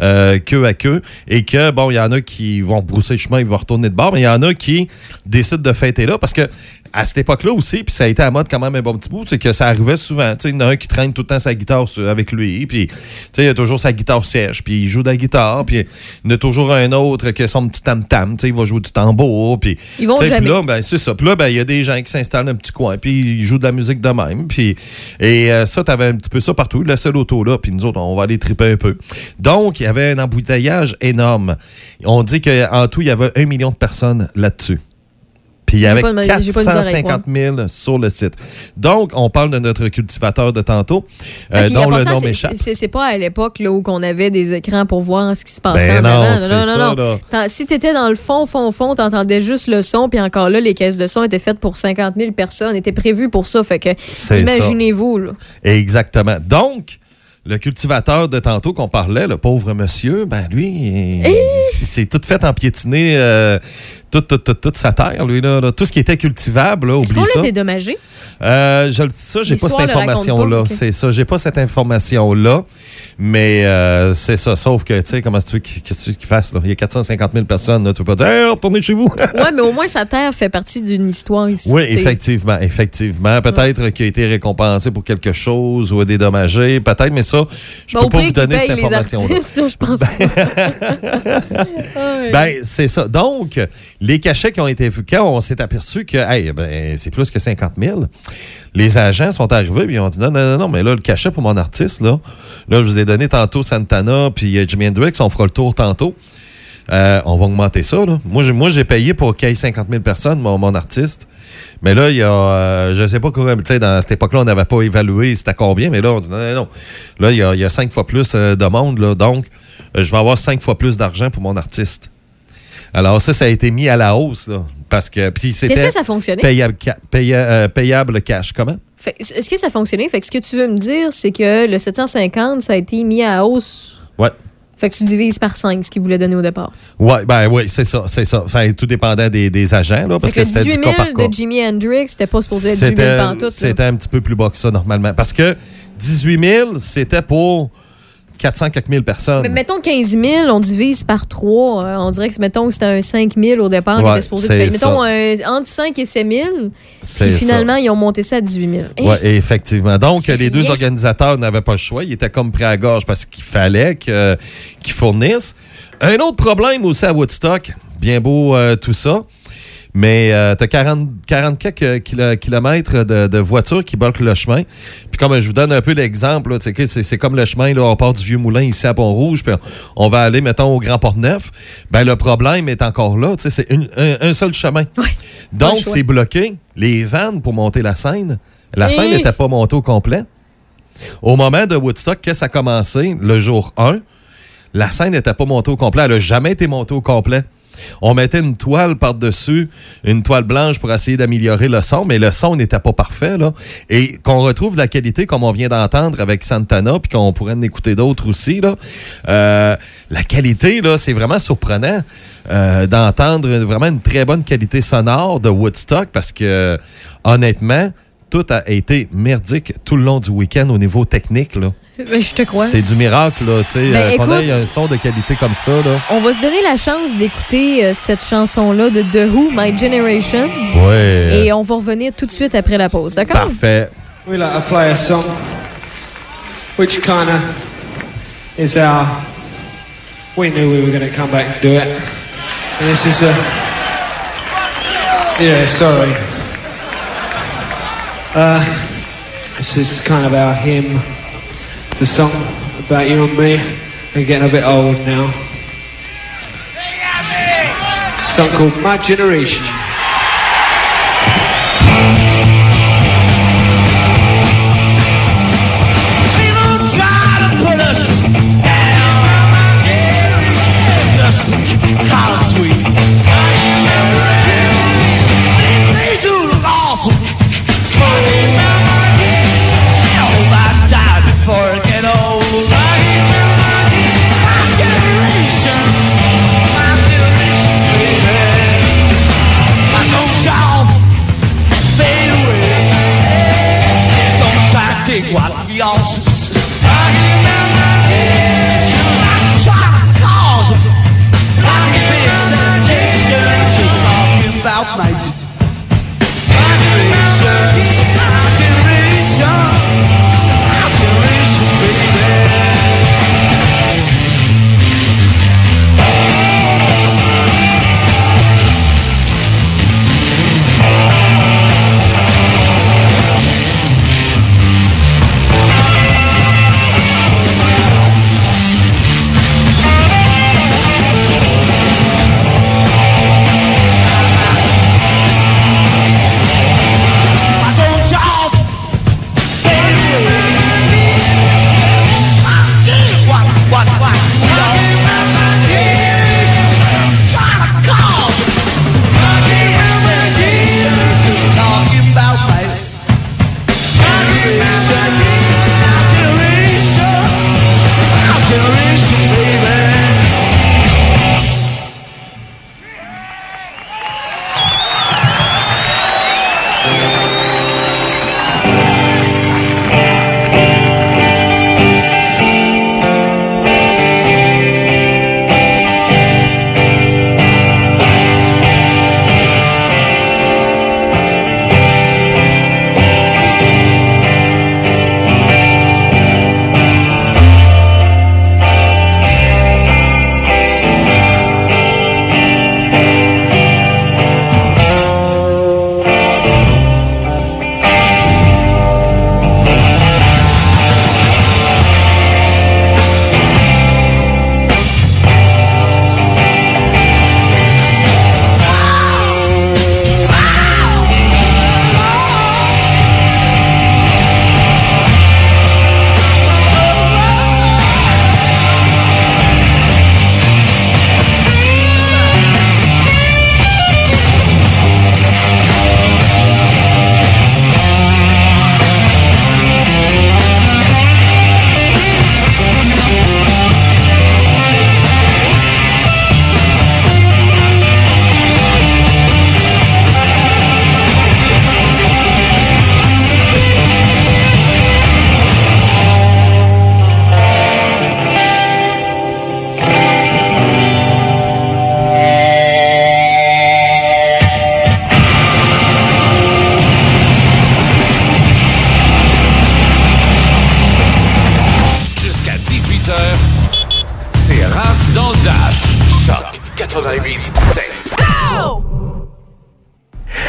euh, queue à queue. Et que, bon, il y en a qui vont brousser le chemin, ils vont retourner de bord, mais il y en a qui décident de fêter là parce que à cette époque-là aussi, puis ça a été à mode quand même un bon petit bout, c'est que ça arrivait souvent. Tu sais, il y en a un qui traîne tout le temps sa guitare avec lui, puis tu sais, il a toujours sa guitare sèche, puis il joue de la guitare, puis il y en a toujours un autre qui a son petit tam-tam, tu sais, il va jouer du tambour, puis... Ils vont jamais. là, ben, c'est ça. Puis là, ben, il y a des gens qui s'installent un petit coin, puis ils jouent de la musique de même. Puis, et euh, ça, t'avais un petit peu ça partout. Le seul auto là, puis nous autres, on va aller triper un peu. Donc, il y avait un embouteillage énorme. On dit qu'en tout, il y avait un million de personnes là-dessus. Puis il y avait pas de- j'ai pas de misère à y 450 000 sur le site. Donc, on parle de notre cultivateur de tantôt, euh, en dont le nom c'est- m'échappe. c'est- pas à l'époque là, où on avait des écrans pour voir ce qui se passait Ben en non, avant. ça, là. Tant- Si tu étais dans le fond, fond, fond, t'entendais juste le son, puis encore là, les caisses de son étaient faites pour 50 000 personnes, étaient prévues pour ça. Fait que, C'est imaginez-vous, là. Exactement. Donc, le cultivateur de tantôt qu'on parlait, le pauvre monsieur, ben lui, il- c'est tout fait en piétiné, euh, toute, toute, toute, toute sa terre, lui. Là, là. Tout ce qui était cultivable, là, Est-ce qu'on l'a dédommagé? Euh, je, ça, j'ai pas cette information-là. C'est ça, j'ai pas cette information-là. Mais euh, c'est ça. Sauf que, tu sais, comment tu veux qu'il qu'il fasse? Là? Il y a 450 000 personnes. Là, tu peux pas dire, hey, retournez chez vous. ouais, mais au moins, sa terre fait partie d'une histoire ici. Oui, effectivement, effectivement. Peut-être qu'il a été récompensé pour quelque chose ou dédommagé, peut-être, mais ça, je Ben, peux pas vous donner cette information-là. je pense. Ah, Ben, c'est ça. Donc, les cachets qui ont été quand on s'est aperçu que ben, c'est plus que 50 000, les agents sont arrivés et ils ont dit non, non, non, non, mais là, le cachet pour mon artiste, là, là, je vous ai donné tantôt Santana puis euh, Jimi Hendrix, on fera le tour tantôt. Euh, on va augmenter ça. Moi, j'ai, moi, j'ai payé pour qu'il y ait 50 000 personnes, mon, mon artiste. Mais là, il y a, euh, je sais pas comment, tu sais, dans cette époque-là, on n'avait pas évalué c'était combien, mais là, on dit non, non, non. Là, il y a, il y a cinq fois plus de monde, là, donc je vais avoir cinq fois plus d'argent pour mon artiste. Alors, ça, ça a été mis à la hausse, là, parce que, puis c'était Est-ce que ça a fonctionné? payable, euh, payable cash. Comment? Est-ce que ça a fonctionné? Fait que ce que tu veux me dire, c'est que le 750, ça a été mis à hausse. Ouais. Fait que tu divises par 5 ce qu'il voulait donner au départ. Ouais, ben oui, c'est ça, c'est ça. Enfin, tout dépendait des, des agents, là, parce que, que, c'était 18 du cas par 000 cas. de Jimi Hendrix, c'était pas supposé être 18 000 C'était pantoute. c'était un petit peu plus bas que ça, normalement. Parce que 18 000, c'était pour 400 quelques mille personnes. Mais mettons 15 000, on divise par 3. on dirait que mettons que c'était un 5 000 au départ Ouais, était supposé c'est payer. Mettons un- entre 5 et 7 000. C'est Puis ça. finalement, ils ont monté ça à 18 000. Eh, Oui, effectivement. Donc, les deux organisateurs n'avaient pas le choix. Ils étaient comme prêts à gorge parce qu'il fallait que- qu'ils fournissent. Un autre problème aussi à Woodstock, bien beau euh, tout ça, mais tu as 40, 40 quelques kilo- kilomètres de, de voitures qui bloquent le chemin. Puis comme je vous donne un peu l'exemple, c'est comme le chemin, là, on part du Vieux-Moulin ici à Pont-Rouge, puis on, on va aller, mettons, au Grand Port-Neuf. Ben, le problème est encore là. C'est un, un seul chemin. Donc, c'est bloqué. Les vannes pour monter la scène, la Et- scène n'était pas montée au complet. Au moment de Woodstock, qu'est-ce qui a commencé le jour 1? La scène n'était pas montée au complet. Elle n'a jamais été montée au complet. On mettait une toile par-dessus, une toile blanche pour essayer d'améliorer le son, mais le son n'était pas parfait. Et qu'on retrouve la qualité comme on vient d'entendre avec Santana, puis qu'on pourrait en écouter d'autres aussi. Euh, la qualité, là, c'est vraiment surprenant euh, d'entendre vraiment une très bonne qualité sonore de Woodstock parce que, honnêtement, tout a été merdique tout le long du week-end au niveau technique. Ben, je te crois. C'est du miracle, là, tu sais, Ben, euh, écoute- ait un son de qualité comme ça, là. On va se donner la chance d'écouter euh, cette chanson-là de The Who, My Generation. Ouais. Et on va revenir tout de suite après la pause, d'accord? Parfait. We like to play a song which kind of is our. We knew we were going to come back and do it. And this is a. Yeah, sorry. Uh, this is kind of our hymn. It's a song about you and me. We're getting a bit old now. A song called My Generation.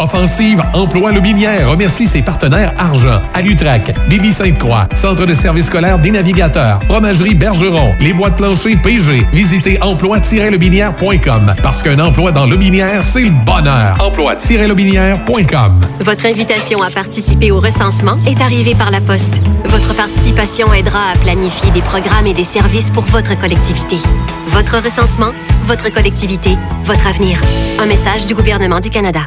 Offensive Emploi Lobinière remercie ses partenaires Argent, Alutrac, Bibi Sainte-Croix, Centre de services scolaires des navigateurs, Fromagerie Bergeron, Les Bois de plancher PG. Visitez emploi-lobinière.com parce qu'un emploi dans Lobinière, c'est le bonheur. Emploi-lobinière.com Votre invitation à participer au recensement est arrivée par la poste. Votre participation aidera à planifier des programmes et des services pour votre collectivité. Votre recensement, votre collectivité, votre avenir. Un message du gouvernement du Canada.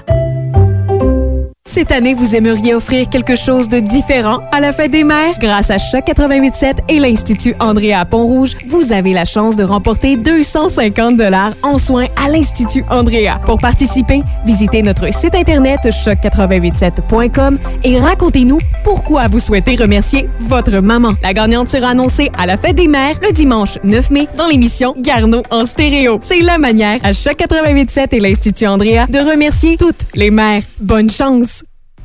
Cette année, vous aimeriez offrir quelque chose de différent à la fête des mères? Grâce à Choc 887 et l'Institut Andrea à Pont-Rouge, vous avez la chance de remporter 250 dollars en soins à l'Institut Andrea. Pour participer, visitez notre site internet choc887.com et racontez-nous pourquoi vous souhaitez remercier votre maman. La gagnante sera annoncée à la fête des mères le dimanche 9 mai dans l'émission Garneau en stéréo. C'est la manière à Choc 887 et l'Institut Andrea de remercier toutes les mères. Bonne chance!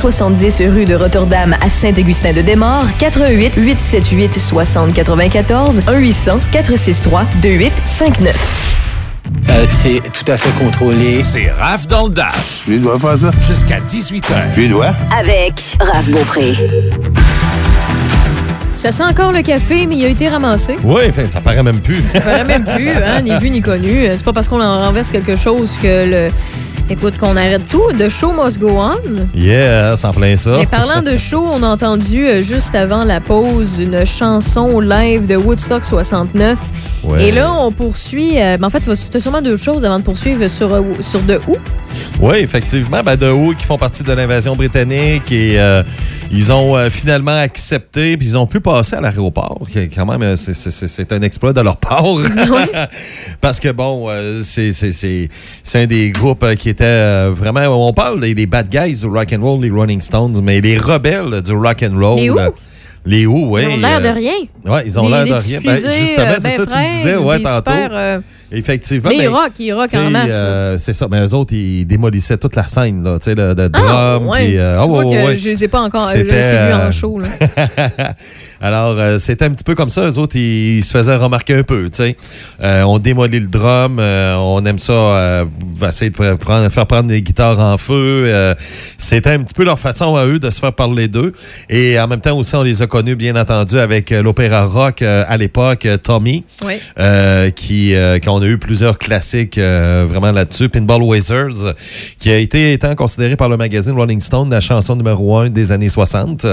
270 rue de Rotterdam à Saint-Augustin-de-Desmaures, 88 878 60 94 1 800 463 2859. Euh, c'est tout à fait contrôlé. C'est Raph dans le Dash. Tu dois faire ça? Jusqu'à 18h. Tu dois? Avec Raph Beaupré. Ça sent encore le café, mais il a été ramassé. Oui, enfin, ça paraît même plus. Ça paraît même plus, hein, ni vu ni connu. C'est pas parce qu'on en renverse quelque chose que le. Écoute, qu'on arrête tout. The show must go on. Yeah, en plein ça. Mais parlant de show, on a entendu euh, juste avant la pause une chanson live de Woodstock 69. Ouais. Et là, on poursuit. euh, ben, en fait, tu as sûrement deux choses avant de poursuivre sur, euh, sur The Who. Oui, effectivement. Ben, de Who qui font partie de l'invasion britannique et euh, ils ont euh, finalement accepté puis ils ont pu passer à l'aéroport. qui- Quand même, euh, c'est- c'est c'est- c'est un exploit de leur part. Parce que bon, euh, c'est c'est- c'est- c'est un des groupes euh, qui était euh, vraiment. On parle des, des bad guys du rock and roll, les Rolling Stones, mais les rebelles du rock and roll. Les euh, Les Who, oui. Ils ont l'air de rien. Oui, ils ont l'air de rien. Ben, fusées, justement, euh, c'est ben ça que tu me disais, ouais, tantôt. super, euh, Effectivement. Mais ils mais, rockent, ils rockent en masse. euh, c'est ça. Mais eux autres, ils démolissaient toute la scène, là, tu sais, le, le Ah, drum. ouais. puis, euh, Tu ah, vois ouais, que ouais. je les ai pas encore. Je les ai vus en euh, show. Là. Alors, euh, c'était un petit peu comme ça. Eux autres, ils, ils se faisaient remarquer un peu, tu sais. On démolit le drum, on aime ça, euh, va essayer de prendre, faire prendre des guitares en feu. c'était un petit peu leur façon à eux de se faire parler d'eux. Et en même temps aussi, on les a connus, bien entendu, avec l'opéra rock à l'époque, Tommy, euh, qui, euh, qu'on a eu plusieurs classiques euh, vraiment là-dessus. Pinball Wizards, qui a été étant considéré par le magazine Rolling Stone la chanson numéro un des années 60.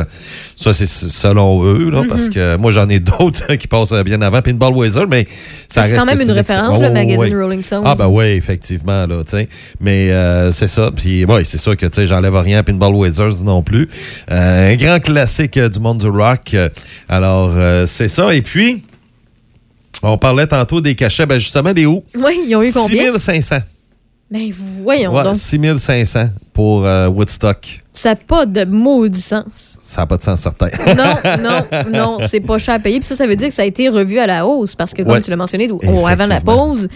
Ça, c'est selon eux, là, Mhm. parce que moi, j'en ai d'autres qui passent bien avant Pinball Wizard, mais ça C'est reste quand même une référence, Oh, le magazine oui. Rolling Stones. Ah, ben oui, effectivement, là, tu sais. Mais euh, c'est ça. Puis, oui, c'est sûr que, tu sais, j'enlève rien à Pinball Wizards non plus. Euh, un grand classique du monde du rock. Alors, c'est ça. Et puis, on parlait tantôt des cachets. Ben, justement, des où? Oui, ils ont eu combien? 6500. Ben voyons Ouais, donc. 6500 pour euh, Woodstock. Ça n'a pas de maudit sens. Ça n'a pas de sens certain. Non, non, non, c'est pas cher à payer. Puis ça, ça veut dire que ça a été revu à la hausse parce que, comme Ouais. tu l'as mentionné avant la pause,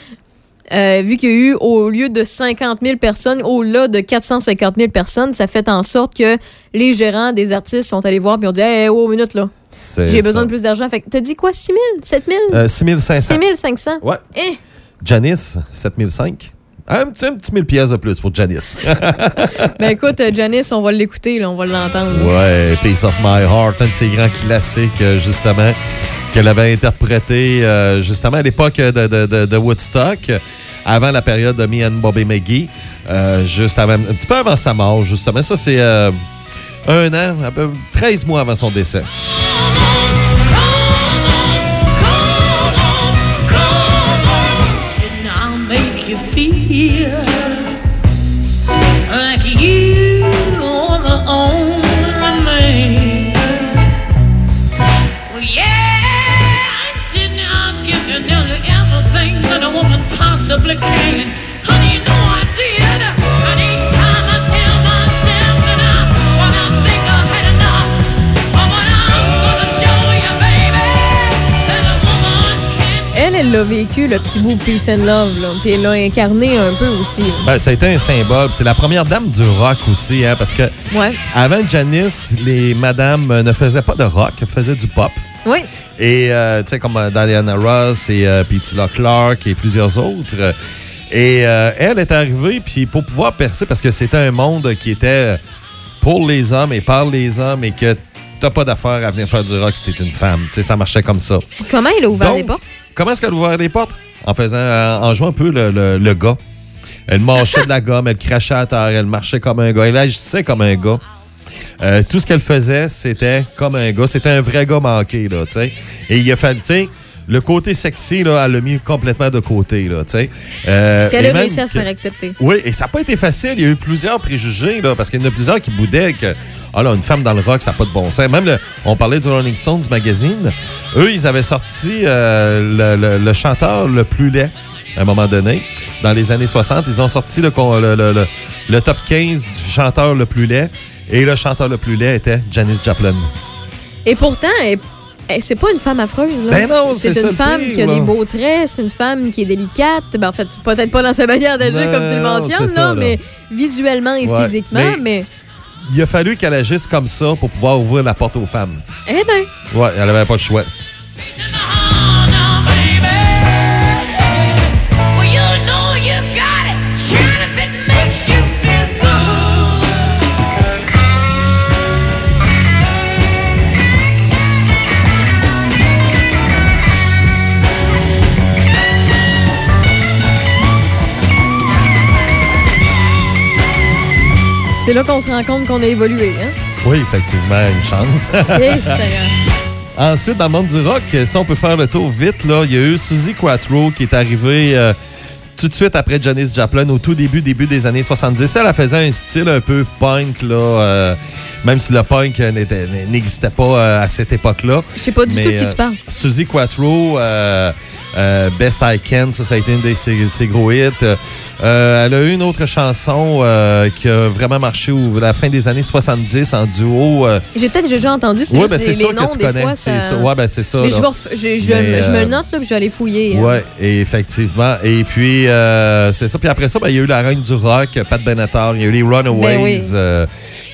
euh, vu qu'il y a eu, au lieu de 50 000 personnes, au-delà de 450 000 personnes, ça fait en sorte que les gérants des artistes sont allés voir puis ont dit Hey, oh, minute là, j'ai besoin de plus d'argent. Fait que t'as dit quoi, 6 000, 7 000 Euh, 6500. 6 500 Ouais. Eh, Janice, 7005. Un petit, un petit 1000 pièces de plus pour Janice. ben écoute, Janice, on va l'écouter, là, on va l'entendre. ouais, Piece of My Heart, un de ses grands classiques, euh, justement, qu'elle avait interprété, euh, justement, à l'époque de, de- de- de Woodstock, avant la période de Me and Bobby McGee, euh, juste avant, un petit peu avant sa mort, justement. Ça, c'est euh, un an, à peu 13 mois avant son décès. Didn't Elle, elle l'a vécu, le petit bout Peace and Love, là. Puis elle l'a incarné un peu aussi. Ben, ça a été un symbole. C'est la première dame du rock aussi, hein, parce que Ouais. avant Janice, les madames euh, ne faisaient pas de rock, elles faisaient du pop. Oui. Et, euh, tu sais, comme euh, Diana Ross et euh, Petula Clark et plusieurs autres. Et euh, elle est arrivée, puis pour pouvoir percer, parce que c'était un monde qui était pour les hommes et par les hommes et que t'as pas d'affaire à venir faire du rock si t'es une femme. Tu sais, ça marchait comme ça. Comment il a ouvert Donc, les portes? Comment est-ce qu'elle a ouvert les portes? En faisant, euh, en jouant un peu le, le- le gars. Elle mâchait de la gomme, elle crachait à terre, elle marchait comme un gars, elle agissait comme un gars. Euh, tout ce qu'elle faisait, c'était comme un gars. C'était un vrai gars manqué, là, tu sais. Et il a fallu, tu sais, le côté sexy, là, elle l'a mis complètement de côté, là, tu sais. Euh, elle a réussi à se faire accepter. Oui, et ça n'a pas été facile. Il y a eu plusieurs préjugés, là, parce qu'il y en a plusieurs qui boudaient que, ah là, une femme dans le rock, ça n'a pas de bon sens. Même, le- on parlait du Rolling Stones magazine. Eux, ils avaient sorti euh, le, le- le chanteur le plus laid, à un moment donné, dans les années 60. Ils ont sorti le, le- le- le- le top 15 du chanteur le plus laid. Et le chanteur le plus laid était Janis Joplin. Et pourtant, elle- c'est pas une femme affreuse. Là. Ben non, c'est une femme pire, qui a là. des beaux traits, c'est une femme qui est délicate. Ben, en fait, peut-être pas dans sa manière d'agir comme tu le mentionnes, ça, là, là. mais visuellement et Ouais, physiquement. mais- Mais, Il a fallu qu'elle agisse comme ça pour pouvoir ouvrir la porte aux femmes. eh ben, Ouais, elle avait pas le choix. C'est là qu'on se rend compte qu'on a évolué. Hein? Oui, effectivement, une chance. Eh. Ensuite, dans le monde du rock, si on peut faire le tour vite, là, il y a eu Suzy Quattro qui est arrivée euh, tout de suite après Janis Joplin au tout début, début des années 70. Elle, elle faisait un style un peu punk, là, euh, même si le punk euh, n'existait pas euh, à cette époque-là. Je sais pas du Mais, tout de qui euh, tu parles. Suzy Quattro, euh, euh, Best I Can, ça, ça a été une de ses, ses gros hits. Euh, elle a eu une autre chanson euh, qui a vraiment marché au, à la fin des années 70 en duo. euh, J'ai peut-être déjà entendu, Ouais, ben, les, sûr que noms, tu des connais. fois, C'est ça... ça. Ouais, ben, c'est ça, Mais je, vais ref- je, je- Mais, je me euh, le note, là, puis je vais aller fouiller. hein. Et effectivement. Et puis, euh, c'est ça. Puis après ça, ben, il y a eu la reine du rock, Pat Benatar. Il y a eu les Runaways Ben oui. euh,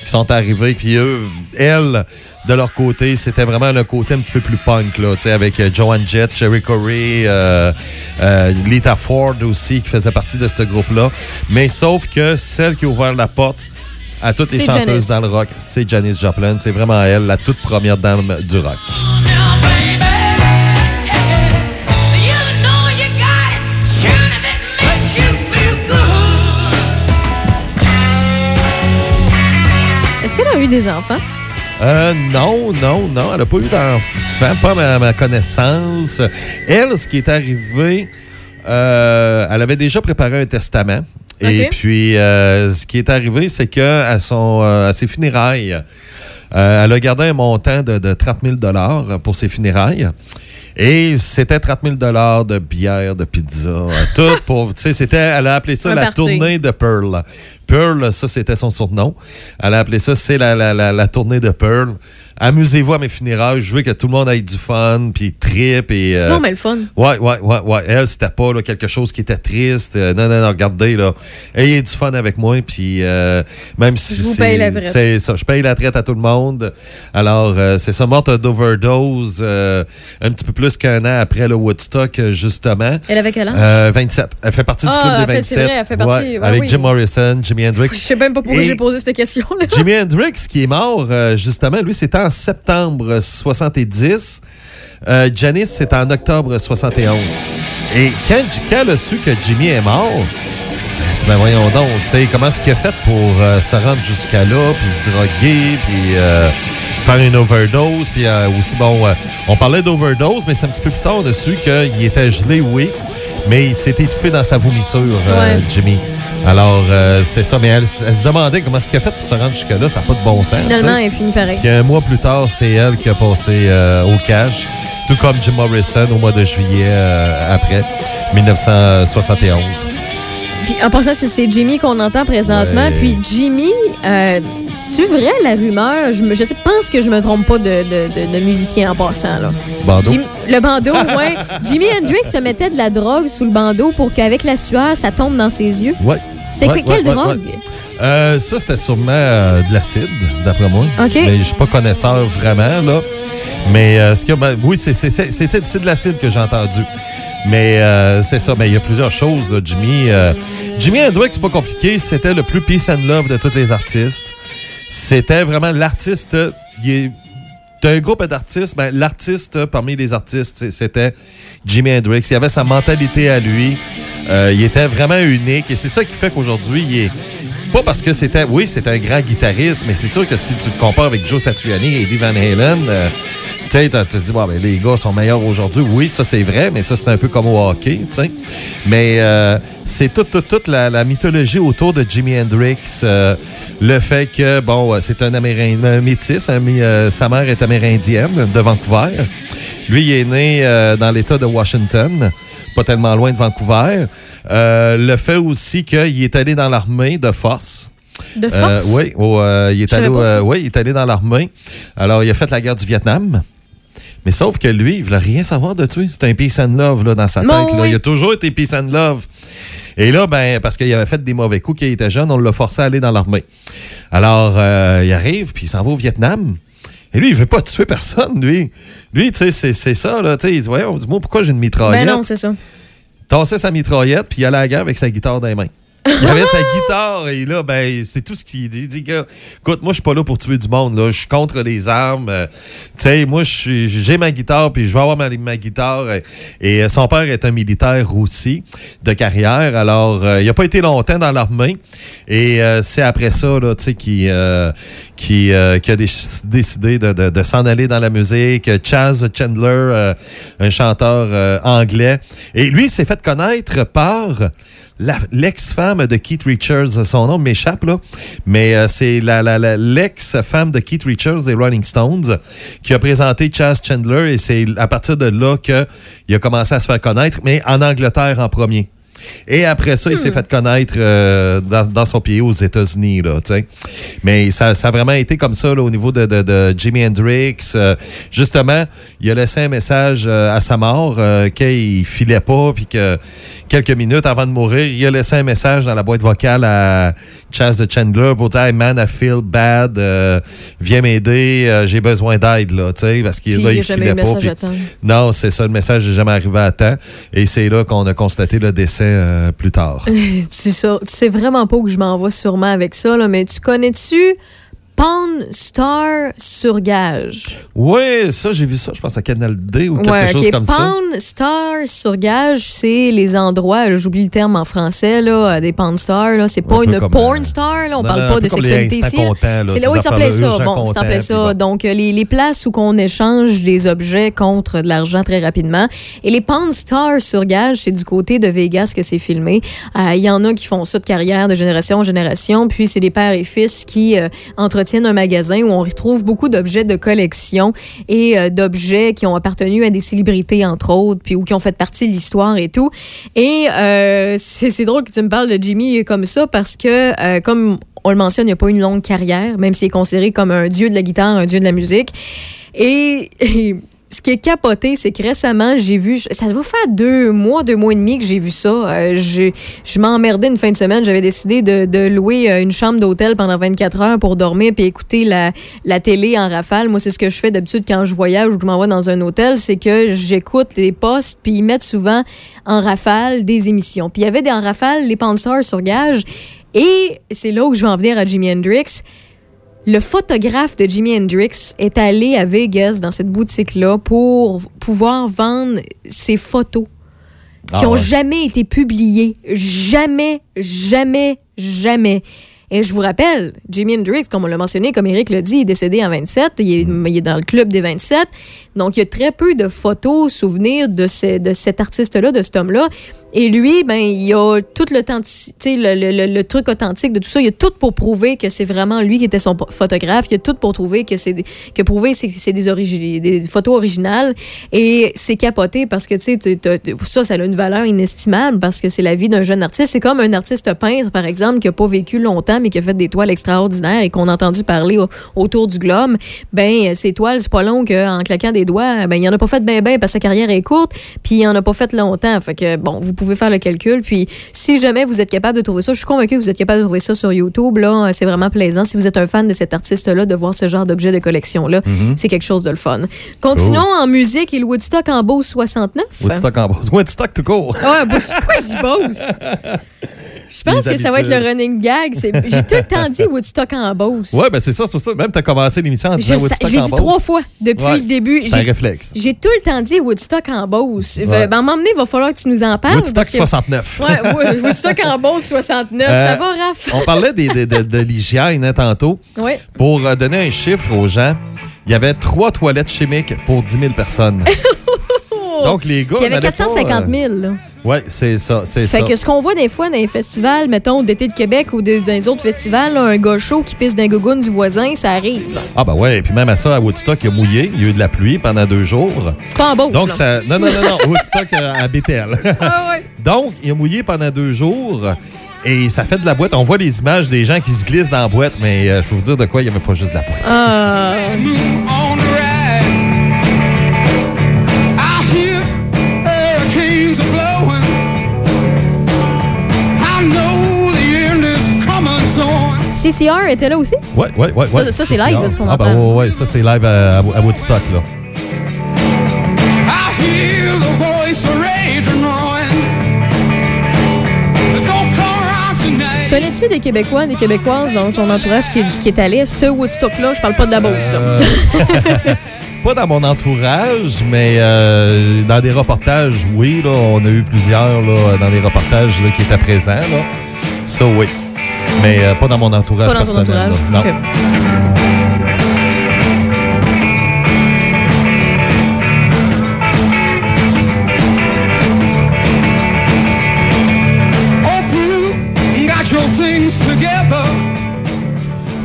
qui sont arrivés. Puis eux, elles, de leur côté, c'était vraiment le côté un petit peu plus punk, là, avec euh, Joan Jett, Cherry Corey, euh, euh, Lita Ford aussi, qui faisait partie de ce groupe-là. Mais sauf que celle qui a ouvert la porte à toutes les chanteuses dans le rock, c'est Janis Joplin. C'est vraiment elle, la toute première dame du rock. Eu des enfants? Euh, non, non, non. Elle n'a pas eu d'enfant, pas à ma, ma connaissance. Elle, ce qui est arrivé, euh, elle avait déjà préparé un testament. Et puis, euh, ce qui est arrivé, c'est que à, son, euh, à ses funérailles, euh, elle a gardé un montant de, de 30 000 pour ses funérailles. Et c'était 30 000 de bière, de pizza, euh, tout pour. Tu sais, c'était. Elle a appelé ça Un la party. tournée de Pearl. Pearl, ça, c'était son surnom. Elle a appelé ça, c'est la, la, la, la tournée de Pearl. Amusez-vous à mes funérailles. Je veux que tout le monde ait du fun, puis trip. Et, C'est euh, non, mais le fun. Ouais, ouais, ouais, ouais. Elle, c'était pas là, quelque chose qui était triste. Euh, non, non, non, regardez, là. Ayez du fun avec moi, puis euh, même si Je vous c'est- paye la traite. C'est ça, je paye la traite à tout le monde. Alors, euh, c'est ça, morte d'overdose un petit peu plus qu'un an après le Woodstock, justement. Elle avait quel âge? Euh, 27. Elle fait partie du Ah, club des elle fait- 27. c'est vrai, elle fait partie, Ouais, avec oui. Jim Morrison, Jimi Hendrix. Je sais même pas pourquoi j'ai posé cette question-là. Jimi Hendrix, qui est mort, justement, lui, c'était en septembre 70. Euh, Janice, c'était en octobre 71. Et quand, quand elle a su que Jimmy est mort, elle dit, ben voyons donc, tu sais, comment est-ce qu'il a fait pour euh, se rendre jusqu'à là, puis se droguer, puis euh, faire une overdose, puis aussi, bon, on parlait d'overdose, mais c'est un petit peu plus tard, su qu'il était gelé, oui, mais il s'est étouffé dans sa vomissure, Ouais. Jimmy. Alors, euh, c'est ça, mais elle, elle se demandait comment est-ce qu'il a fait pour se rendre jusque-là, ça n'a pas de bon sens. Finalement, elle finit pareil. Puis un mois plus tard, c'est elle qui a passé euh, au cash, tout comme Jim Morrison au mois de juillet euh, après, 1971. Puis en passant, c'est- Jimmy qu'on entend présentement. Ouais. Puis Jimmy, euh, c'est vrai la rumeur? Je, me- je sais- pense que je me trompe pas de, de- de- de musicien en passant. Là. Bandeau. Jim- le bandeau, ouais. Jimi Hendrix se mettait de la drogue sous le bandeau pour qu'avec la sueur, ça tombe dans ses yeux. Ouais. C'est Ouais, quelle ouais, drogue? Euh, ça, c'était sûrement euh, de l'acide, d'après moi. OK. Mais je suis pas connaisseur vraiment, là. Mais euh, ce que, ben, oui, c'était- c'est de l'acide que j'ai entendu. Mais euh, c'est ça. Mais il y a plusieurs choses, là, Jimmy. euh, Jimmy Hendrix, c'est pas compliqué. C'était le plus peace and love de tous les artistes. C'était vraiment l'artiste. T'as un groupe d'artistes, ben, l'artiste parmi les artistes, c'était Jimi Hendrix. Il avait sa mentalité à lui. Euh, il était vraiment unique. Et c'est ça qui fait qu'aujourd'hui, il est, Pas parce que c'était. Oui, c'était un grand guitariste, mais c'est sûr que si tu le compares avec Joe Satriani et Eddie Van Halen, euh, tu sais, tu te dis, bon, ben, les gars sont meilleurs aujourd'hui. Oui, ça, c'est vrai, mais ça, c'est un peu comme au hockey, tu sais. Mais euh, c'est toute, toute, toute la, mythologie autour de Jimi Hendrix. euh, le fait que, bon, c'est un Amérindien, un sa mère est amérindienne de Vancouver. Lui, il est né dans l'État de Washington, pas tellement loin de Vancouver. Euh, le fait aussi qu'il est allé dans l'armée de force. De Euh, force? oui, euh, il, est allé, oui, il est allé dans l'armée. Alors, il a fait la guerre du Vietnam. Mais sauf que lui, il voulait rien savoir de tuer. C'était un peace and love là, dans sa tête. Bon, là. oui. Il a toujours été peace and love. Et là, ben, parce qu'il avait fait des mauvais coups quand il était jeune, on l'a forcé à aller dans l'armée. Alors, euh, il arrive, puis il s'en va au Vietnam. Et lui, il veut pas tuer personne, lui. Lui, tu sais, c'est- ça, là. Tu sais, il dit, voyons, dis-moi pourquoi j'ai une mitraillette. Ben non, c'est ça. tassait sa mitraillette, puis il allait à la guerre avec sa guitare dans les mains. Il avait sa guitare et là, ben, c'est tout ce qu'il dit. Il dit, gars, écoute, moi, je suis pas là pour tuer du monde. Je suis contre les armes. Euh, tu sais, moi, j'ai ma guitare, puis je vais avoir ma, guitare. Et, euh, son père est un militaire aussi de carrière. Alors, euh, il a pas été longtemps dans l'armée. Et c'est après ça, là, tu sais, qu'il qui, qui a dé- décidé de, de- s'en aller dans la musique. Chaz Chandler, un chanteur anglais. Et lui, il s'est fait connaître par l'ex-femme de Keith Richards. Son nom m'échappe, là. Mais euh, c'est la, l'ex-femme de Keith Richards des Rolling Stones qui a présenté Chaz Chandler. Et c'est à partir de là qu'il a commencé à se faire connaître, mais en Angleterre en premier. Et après ça, il s'est fait connaître euh, dans, dans son pays aux États-Unis. Là. Mais ça, ça a vraiment été comme ça là, au niveau de, de, de Jimi Hendrix. Euh, justement, il a laissé un message euh, à sa mort qu'il filait pas, puis que quelques minutes avant de mourir, il a laissé un message dans la boîte vocale à Chaz de Chandler pour dire hey, Man, I feel bad, viens m'aider, j'ai besoin d'aide, là, parce qu'il là, il il filait eu pas. message puis- à temps. non, c'est ça, le message n'est jamais arrivé à temps. Et c'est là qu'on a constaté le décès euh, plus tard. tu, sais, vraiment pas où je m'en vais sûrement avec ça, mais tu connais-tu Pawn Star sur gage? Oui, ça, j'ai vu ça, je pense à Canal D ou quelque Ouais, chose comme ça. Pawn Star sur gage, c'est les endroits, j'oublie le terme en français, là, des Pawn Stars. Là. C'est pas Un une porn euh, star, là, on non, parle non, pas de sexualité ici. C'est ces là où il s'appelait affaires-là, ça. Bon, s'appelait puis ça. bon. Donc, euh, les, les places où on échange des objets contre de l'argent très rapidement. Et les Pawn Stars sur gage, c'est du côté de Vegas que c'est filmé. Euh, Il y en a qui font ça de carrière de génération en génération. Puis, c'est des pères et fils qui euh, entretiennent un magasin où on retrouve beaucoup d'objets de collection et euh, d'objets qui ont appartenu à des célébrités, entre autres, puis ou qui ont fait partie de l'histoire et tout. Et euh, c'est drôle que tu me parles de Jimmy comme ça parce que, euh, comme on le mentionne, il n'a pas une longue carrière, même s'il est considéré comme un dieu de la guitare, un dieu de la musique. Et ce qui est capoté, c'est que récemment, j'ai vu, ça doit faire deux mois, deux mois et demi que j'ai vu ça. Euh, je m'emmerdais une fin de semaine. J'avais décidé de, louer euh, une chambre d'hôtel pendant 24 heures pour dormir puis écouter la, télé en rafale. Moi, c'est ce que je fais d'habitude quand je voyage ou que je m'en vais dans un hôtel, c'est que j'écoute les postes puis ils mettent souvent en rafale des émissions. Puis il y avait des en rafale les Pansars sur gage. Et c'est là où je vais en venir à Jimi Hendrix. Le photographe de Jimi Hendrix est allé à Vegas dans cette boutique-là pour pouvoir vendre ses photos qui Ah ont ouais. jamais été publiées. Jamais, jamais, jamais. Et je vous rappelle, Jimi Hendrix, comme on l'a mentionné, comme Eric l'a dit, il est décédé en 27. Il est, il est dans le club des 27. Donc, il y a très peu de photos, souvenirs de, ce- de cet artiste-là, de cet homme-là. Et lui, ben, il a tout le, le, le- le truc authentique de tout ça. Il a tout pour prouver que c'est vraiment lui qui était son photographe. Il a tout pour trouver que c'est que prouver que c'est des, photos originales. Et c'est capoté parce que tu sais, ça, ça a une valeur inestimable parce que c'est la vie d'un jeune artiste. C'est comme un artiste peintre, par exemple, qui a pas vécu longtemps mais qui a fait des toiles extraordinaires et qu'on a entendu parler au- autour du globe. Ben, ces toiles, c'est pas long qu'en claquant des doigts, ben, il en a pas fait ben ben parce que sa carrière est courte, puis il en a pas fait longtemps. Fait que, bon, vous pouvez faire le calcul. Puis, si jamais vous êtes capable de trouver ça, je suis convaincue que vous êtes capable de trouver ça sur YouTube. Là, c'est vraiment plaisant. Si vous êtes un fan de cet artiste-là, de voir ce genre d'objet de collection-là, Mhm. c'est quelque chose de le fun. Continuons en musique et le Woodstock en Beauce 69. Woodstock en Beauce. Woodstock tout court. Beauce- pourquoi je Beauce? Je pense que ça va être le running gag. J'ai tout le temps dit Woodstock en Beauce. Ouais, ben c'est ça, c'est ça. Même tu as commencé l'émission en Je, disant sa- Woodstock je l'ai en dit Beauce. trois fois depuis Ouais, le début. C'est un J'ai- réflexe. J'ai tout le temps dit Woodstock en Beauce. Ouais. Ben, donné, il va falloir que tu nous en parles. Woodstock parce que- 69. Ouais, ouais, Woodstock en Beauce 69. Euh, ça va, Raph? On parlait des- de, de- de l'hygiène hein, tantôt. Ouais. Pour euh, donner un chiffre aux gens, il y avait trois toilettes chimiques pour 10 000 personnes. Donc, les gars. Il y avait n'allaient pas, 450 euh, 000. là. Ouais, c'est ça, c'est ça. Fait que ce qu'on voit des fois dans les festivals, mettons, d'été de Québec ou des- dans les autres festivals, là, un gars chaud qui pisse d'un gougoune du voisin, ça arrive. Ah, bah ouais, et puis même à ça, à Woodstock, il a mouillé. Il y a eu de la pluie pendant deux jours. Pas en Beauce, Donc, là. ça. Non, non, non, non. Woodstock euh, à Bethel. Ah ouais. Donc, il a mouillé pendant deux jours. Et ça fait de la boîte. On voit les images des gens qui se glissent dans la boîte, mais euh, je peux vous dire de quoi, il n'y avait pas juste de la boîte. Ah. CCR était là aussi? Ouais, ouais, ouais. Ça, ouais. ça, c'est live, là, ce qu'on ah, bah, entend. ouais, ouais, ça, c'est live à, à Woodstock, là. Connais-tu des Québécois, des Québécoises dans ton entourage qui, qui est allé à ce Woodstock-là? Je parle pas de la Beauce, là. Euh, pas dans mon entourage, mais euh, dans des reportages, oui. Là, on a eu plusieurs là, dans des reportages là, qui étaient présents. Là. Ça, oui. Mais euh, pas dans mon entourage Pas dans ton personnel. entourage? Non.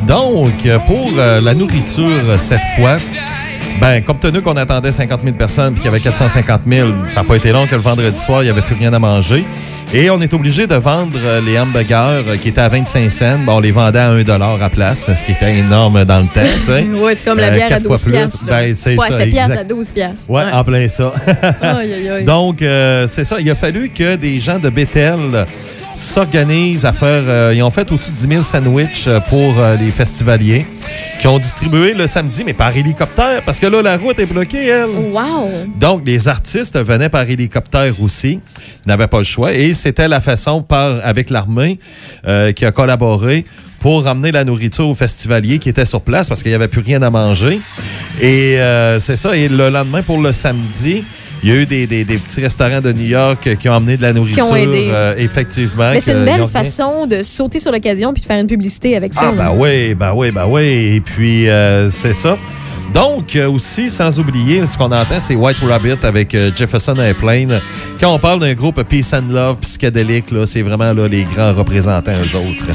Donc, euh, pour euh, la nourriture cette fois, ben, compte tenu qu'on attendait 50 000 personnes puis qu'il y avait 450 000, ça n'a pas été long que le vendredi soir, il n'y avait plus rien à manger. Et on est obligé de vendre euh, les hamburgers euh, qui étaient à 25 cents. Bon, on les vendait à 1 à place, ce qui était énorme dans le temps. Ouais, c'est comme la Euh, bière à quatre fois 12 plus. piastres. Ben, c'est ouais, ça, 7 piastres exact. à 12 piastres. Ouais, en plein ça. Aïe, aïe, aïe. Donc, euh, c'est ça. Il a fallu que des gens de Bethel s'organisent à faire. euh, ils ont fait au-dessus de 10 000 sandwichs euh, pour euh, les festivaliers qui ont distribué le samedi, mais par hélicoptère, parce que là, la route est bloquée, elle. Wow! Donc, les artistes venaient par hélicoptère aussi, n'avaient pas le choix, et c'était la façon par avec l'armée euh, qui a collaboré pour ramener la nourriture aux festivaliers qui étaient sur place parce qu'il n'y avait plus rien à manger. Et euh, c'est ça. Et le lendemain, pour le samedi, il y a eu des, des- des petits restaurants de New York qui ont amené de la nourriture. aidé. euh, effectivement. Mais c'est une belle façon de sauter sur l'occasion puis de faire une publicité avec ça. ah, ben oui, ben oui, ben oui. Et puis, euh, c'est ça. Donc, euh, aussi, sans oublier, ce qu'on entend, c'est White Rabbit avec euh, Jefferson Airplane. Quand on parle d'un groupe Peace and Love psychédélique, là, c'est vraiment là, les grands représentants, eux autres.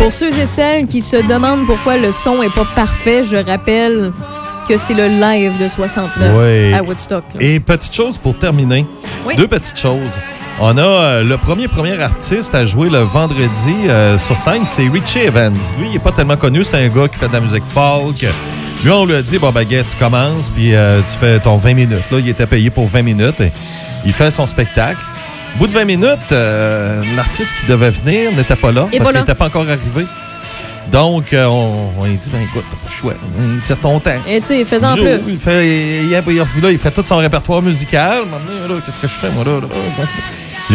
Pour ceux et celles qui se demandent pourquoi le son est pas parfait, je rappelle que c'est le live de 69 Oui. à Woodstock. là. Et petite chose pour terminer. Oui. Deux petites choses. On a euh, le premier premier artiste à jouer le vendredi euh, sur scène, c'est Richie Evans. Lui, il est pas tellement connu, c'est un gars qui fait de la musique folk. Lui, on lui a dit, bon, baguette, tu commences, puis euh, tu fais ton 20 minutes. Là, il était payé pour 20 minutes. Et il fait son spectacle. Au bout de 20 minutes, euh, l'artiste qui devait venir n'était pas là parce qu'il n'était pas encore arrivé. Donc, euh, on, on lui dit, ben écoute, t'as pas le choix. Il tire ton temps. Et tu sais, fais-en Joue, plus. Il fait, il, il- il- là, il fait tout son répertoire musical. Qu'est-ce que je fais, moi, là? Là.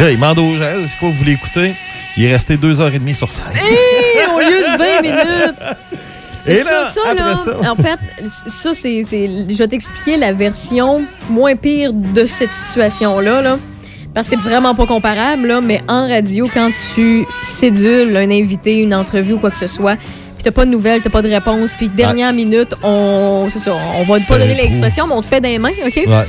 Là, il demande aux gens, c'est quoi vous voulez écouter? Il est resté deux heures et demie sur scène. Hé, au lieu de 20 minutes! Et ça, là, ça, après là, ça- en fait, ça, c'est. c'est- Je vais t'expliquer la version moins pire de cette situation-là. Là. Parce que c'est vraiment pas comparable, là, mais en radio, quand tu cédules un invité, une entrevue ou quoi que ce soit, puis t'as pas de nouvelles, t'as pas de réponse, puis dernière minute, on. C'est ça, on va pas donner l'expression, mais on te fait des mains, OK? Ouais.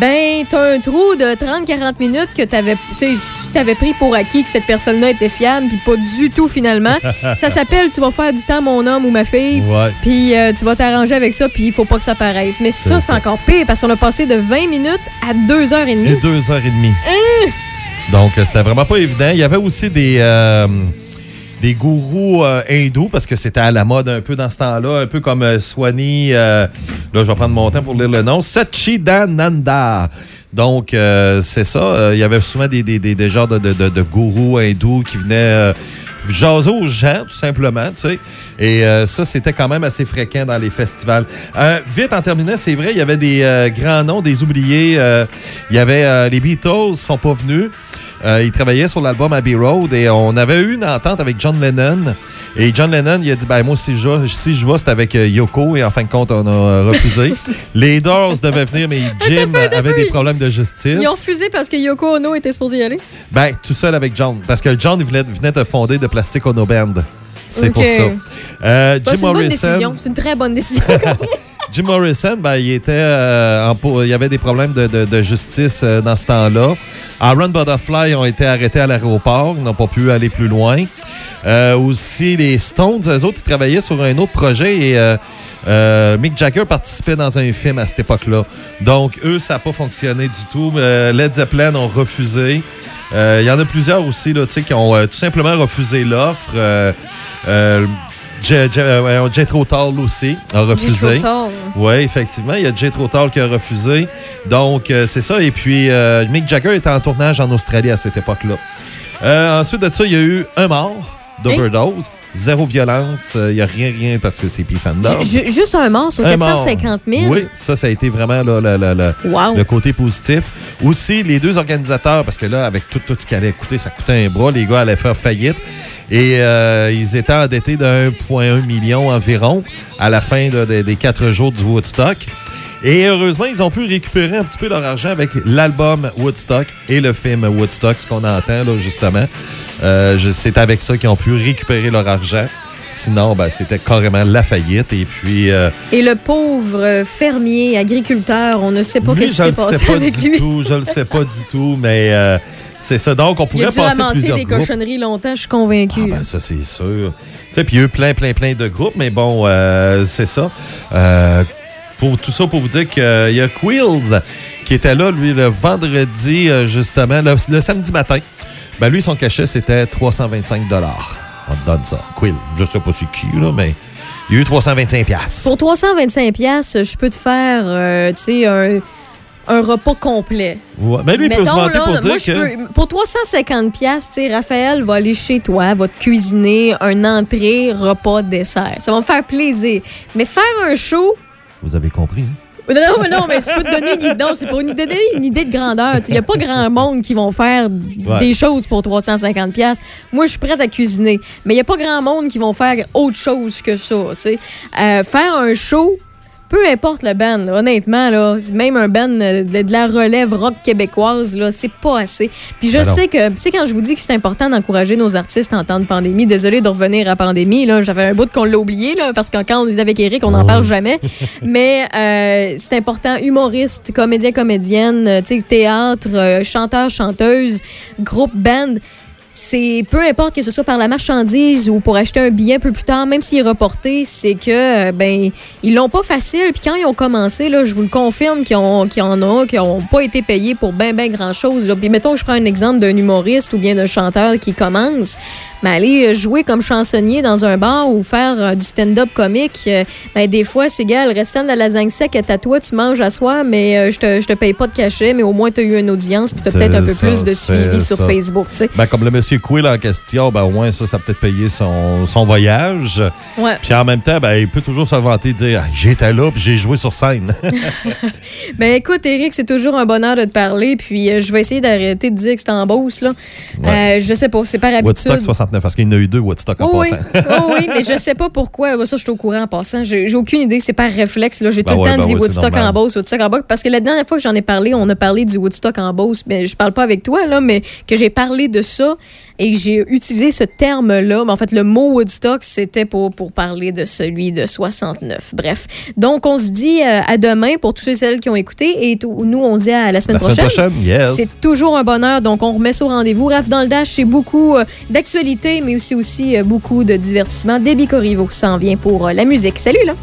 Ben, t'as un trou de 30-40 minutes que t'avais, tu t'avais pris pour acquis que cette personne-là était fiable, puis pas du tout finalement. ça s'appelle Tu vas faire du temps, mon homme ou ma fille. Puis euh, tu vas t'arranger avec ça, puis il faut pas que ça paraisse. Mais ça, C'est encore pire parce qu'on a passé de 20 minutes à 2h30. Et deux heures et demie. Hein? Donc, euh, c'était vraiment pas évident. Il y avait aussi des. euh, des gourous euh, hindous, parce que c'était à la mode un peu dans ce temps-là, un peu comme euh, Swani, euh, là je vais prendre mon temps pour lire le nom, Satchidananda. Donc, euh, c'est ça. Il y avait souvent des, des, des, genres de, de, gourous hindous qui venaient jaser aux gens, tout simplement, tu sais. Et ça, c'était quand même assez fréquent dans les festivals. Vite, en terminant, c'est vrai, il y avait des grands noms, des oubliés. Il y avait les Beatles, sont pas venus. Euh, ils travaillaient sur l'album Abbey Road et on avait eu une entente avec John Lennon. Et John Lennon, il a dit, ben moi, si je vais, si je c'est avec euh, Yoko. Et en fin de compte, on a refusé. les Doors devaient venir, mais Jim avait des problèmes de justice. Ils ont refusé parce que Yoko Ono était supposé y aller. Ben, tout seul avec John. Parce que John il venait, venait de fonder de Plastic Ono Band. C'est pour ça. Euh, Jim c'est une bonne décision. C'est une très bonne décision. Jim Morrison, ben, il était euh, y avait des problèmes de, justice euh, dans ce temps-là. Aaron Butterfly ont été arrêtés à l'aéroport, ils n'ont pas pu aller plus loin. Euh, aussi, les Stones, eux autres, ils travaillaient sur un autre projet et Mick Jagger participait dans un film à cette époque-là. Donc, eux, ça n'a pas fonctionné du tout. Led Zeppelin ont refusé. Il y en a plusieurs aussi là, qui ont tout simplement refusé l'offre. Euh, euh, Tull aussi a refusé. Oui, effectivement. Il y a Jethro Tull qui a refusé. Donc, euh, c'est ça. Et puis, euh, Mick Jagger était en tournage en Australie à cette époque-là. Euh, ensuite de ça, il y a eu un mort d'overdose. Zéro violence. Euh, Il n'y a rien, rien parce que c'est Peace and Love. Ju- Juste un mort sur Un mort. 450 000. Oui, ça, ça a été vraiment là, le, le- le- Wow. le côté positif. Aussi, les deux organisateurs, parce que là, avec tout, tout ce qui allait coûter, ça coûtait un bras, les gars allaient faire faillite. Et euh, ils étaient endettés de 1,1 million environ à la fin là, des, des quatre jours du Woodstock. Et heureusement, ils ont pu récupérer un petit peu leur argent avec l'album Woodstock et le film Woodstock, ce qu'on entend là, justement. Euh, c'est avec ça qu'ils ont pu récupérer leur argent. Sinon, ben, c'était carrément la faillite. Et puis, euh, Et le pauvre fermier, agriculteur, on ne sait pas qu'est-ce qui s'est passé pas avec du lui. tout. Je le sais pas du tout, mais euh, c'est ça. Donc, on Il pourrait a dû passer ramasser plusieurs des groupes. cochonneries longtemps, je suis convaincue. Ben, ça, c'est sûr. Tu sais, puis il y a eu plein, plein, plein de groupes, mais bon, euh, c'est ça. Euh, pour tout ça, pour vous dire qu'il y a Quills qui était là, lui, le vendredi, euh, justement, le, le samedi matin. Ben, lui, son cachet, c'était 325 On te donne ça. Quill. Je sais pas c'est qui, là, mais il y a eu 325 piastres. Pour 325 pièces, je peux te faire, euh, tu sais, un, un repas complet. Ouais. Mais lui, il peut se Mettons, vanter là, pour dire moi, je que... peux- pour 350 pièces, tu sais, Raphaël va aller chez toi, va te cuisiner un entrée, repas, dessert. Ça va me faire plaisir. Mais faire un show, Vous avez compris, hein? non, mais non, mais je peux te donner une idée. Non, c'est pour une idée, une idée de grandeur. Il n'y a pas grand monde qui vont faire Ouais. des choses pour 350 pièces. Moi, je suis prête à cuisiner. Mais il n'y a pas grand monde qui vont faire autre chose que ça. tu sais. Euh, faire un show, peu importe le band, là, honnêtement, là, même un band de, de la relève rock québécoise, là, c'est pas assez. Puis je Ben sais que, tu sais, quand je vous dis que c'est important d'encourager nos artistes en temps de pandémie, désolé de revenir à pandémie, là, j'avais un bout qu'on l'a oublié, là, parce que quand on est avec Eric, on n'en parle jamais. Mais euh, c'est important, humoriste, comédien, comédienne, euh, tu sais, théâtre, euh, chanteur, chanteuse, groupe, band. C'est peu importe que ce soit par la marchandise ou pour acheter un billet un peu plus tard, même s'il est reporté, c'est que euh, ben ils l'ont pas facile. Puis quand ils ont commencé, là, je vous le confirme qu'ils ont, en ont, qu'ils ont pas été payés pour ben ben grand chose. Puis mettons que je prends un exemple d'un humoriste ou bien d'un chanteur qui commence, mais aller euh, jouer comme chansonnier dans un bar ou faire euh, du stand-up comique, euh, ben des fois c'est égal. Restant de la lasagne sec est à toi, tu manges à soi, mais je te je te paye pas de cachet, mais au moins tu as eu une audience, puis tu as peut-être un peu plus de suivi sur ça. Facebook. Ben, comme le monsieur Quill en question, ben, au moins, ça, ça a peut-être payé son, son voyage. Ouais. Puis en même temps, ben, il peut toujours se vanter et dire J'étais là, puis j'ai joué sur scène. Ben écoute, Eric, c'est toujours un bonheur de te parler. Puis euh, je vais essayer d'arrêter de dire que c'est en Beauce. Là. Euh, je sais pas, c'est par habitude. Woodstock 69, parce qu'il y en a eu deux Woodstock en Oh oui, passant. oh oui, mais je sais pas pourquoi. Ça, je suis au courant en passant. J'ai aucune idée. C'est par réflexe. J'ai Ben tout ouais, le temps ben dit ouais, Woodstock en Beauce, Woodstock en Beauce. Parce que la dernière fois que j'en ai parlé, on a parlé du Woodstock en Beauce. Mais je parle pas avec toi, là, mais que j'ai parlé de ça et j'ai utilisé ce terme-là. Mais en fait, le mot Woodstock, c'était pour, pour parler de celui de 69. Bref. Donc, on se dit euh, à demain pour tous ceux et celles qui ont écouté. Et tout- nous, on se dit à la semaine La semaine prochaine. prochaine, yes. C'est toujours un bonheur. Donc, on remet ça au rendez-vous. Raph dans le Dash, c'est beaucoup euh, d'actualité, mais aussi, aussi euh, beaucoup de divertissement. Déby Corriveau s'en vient pour euh, la musique. Salut, là!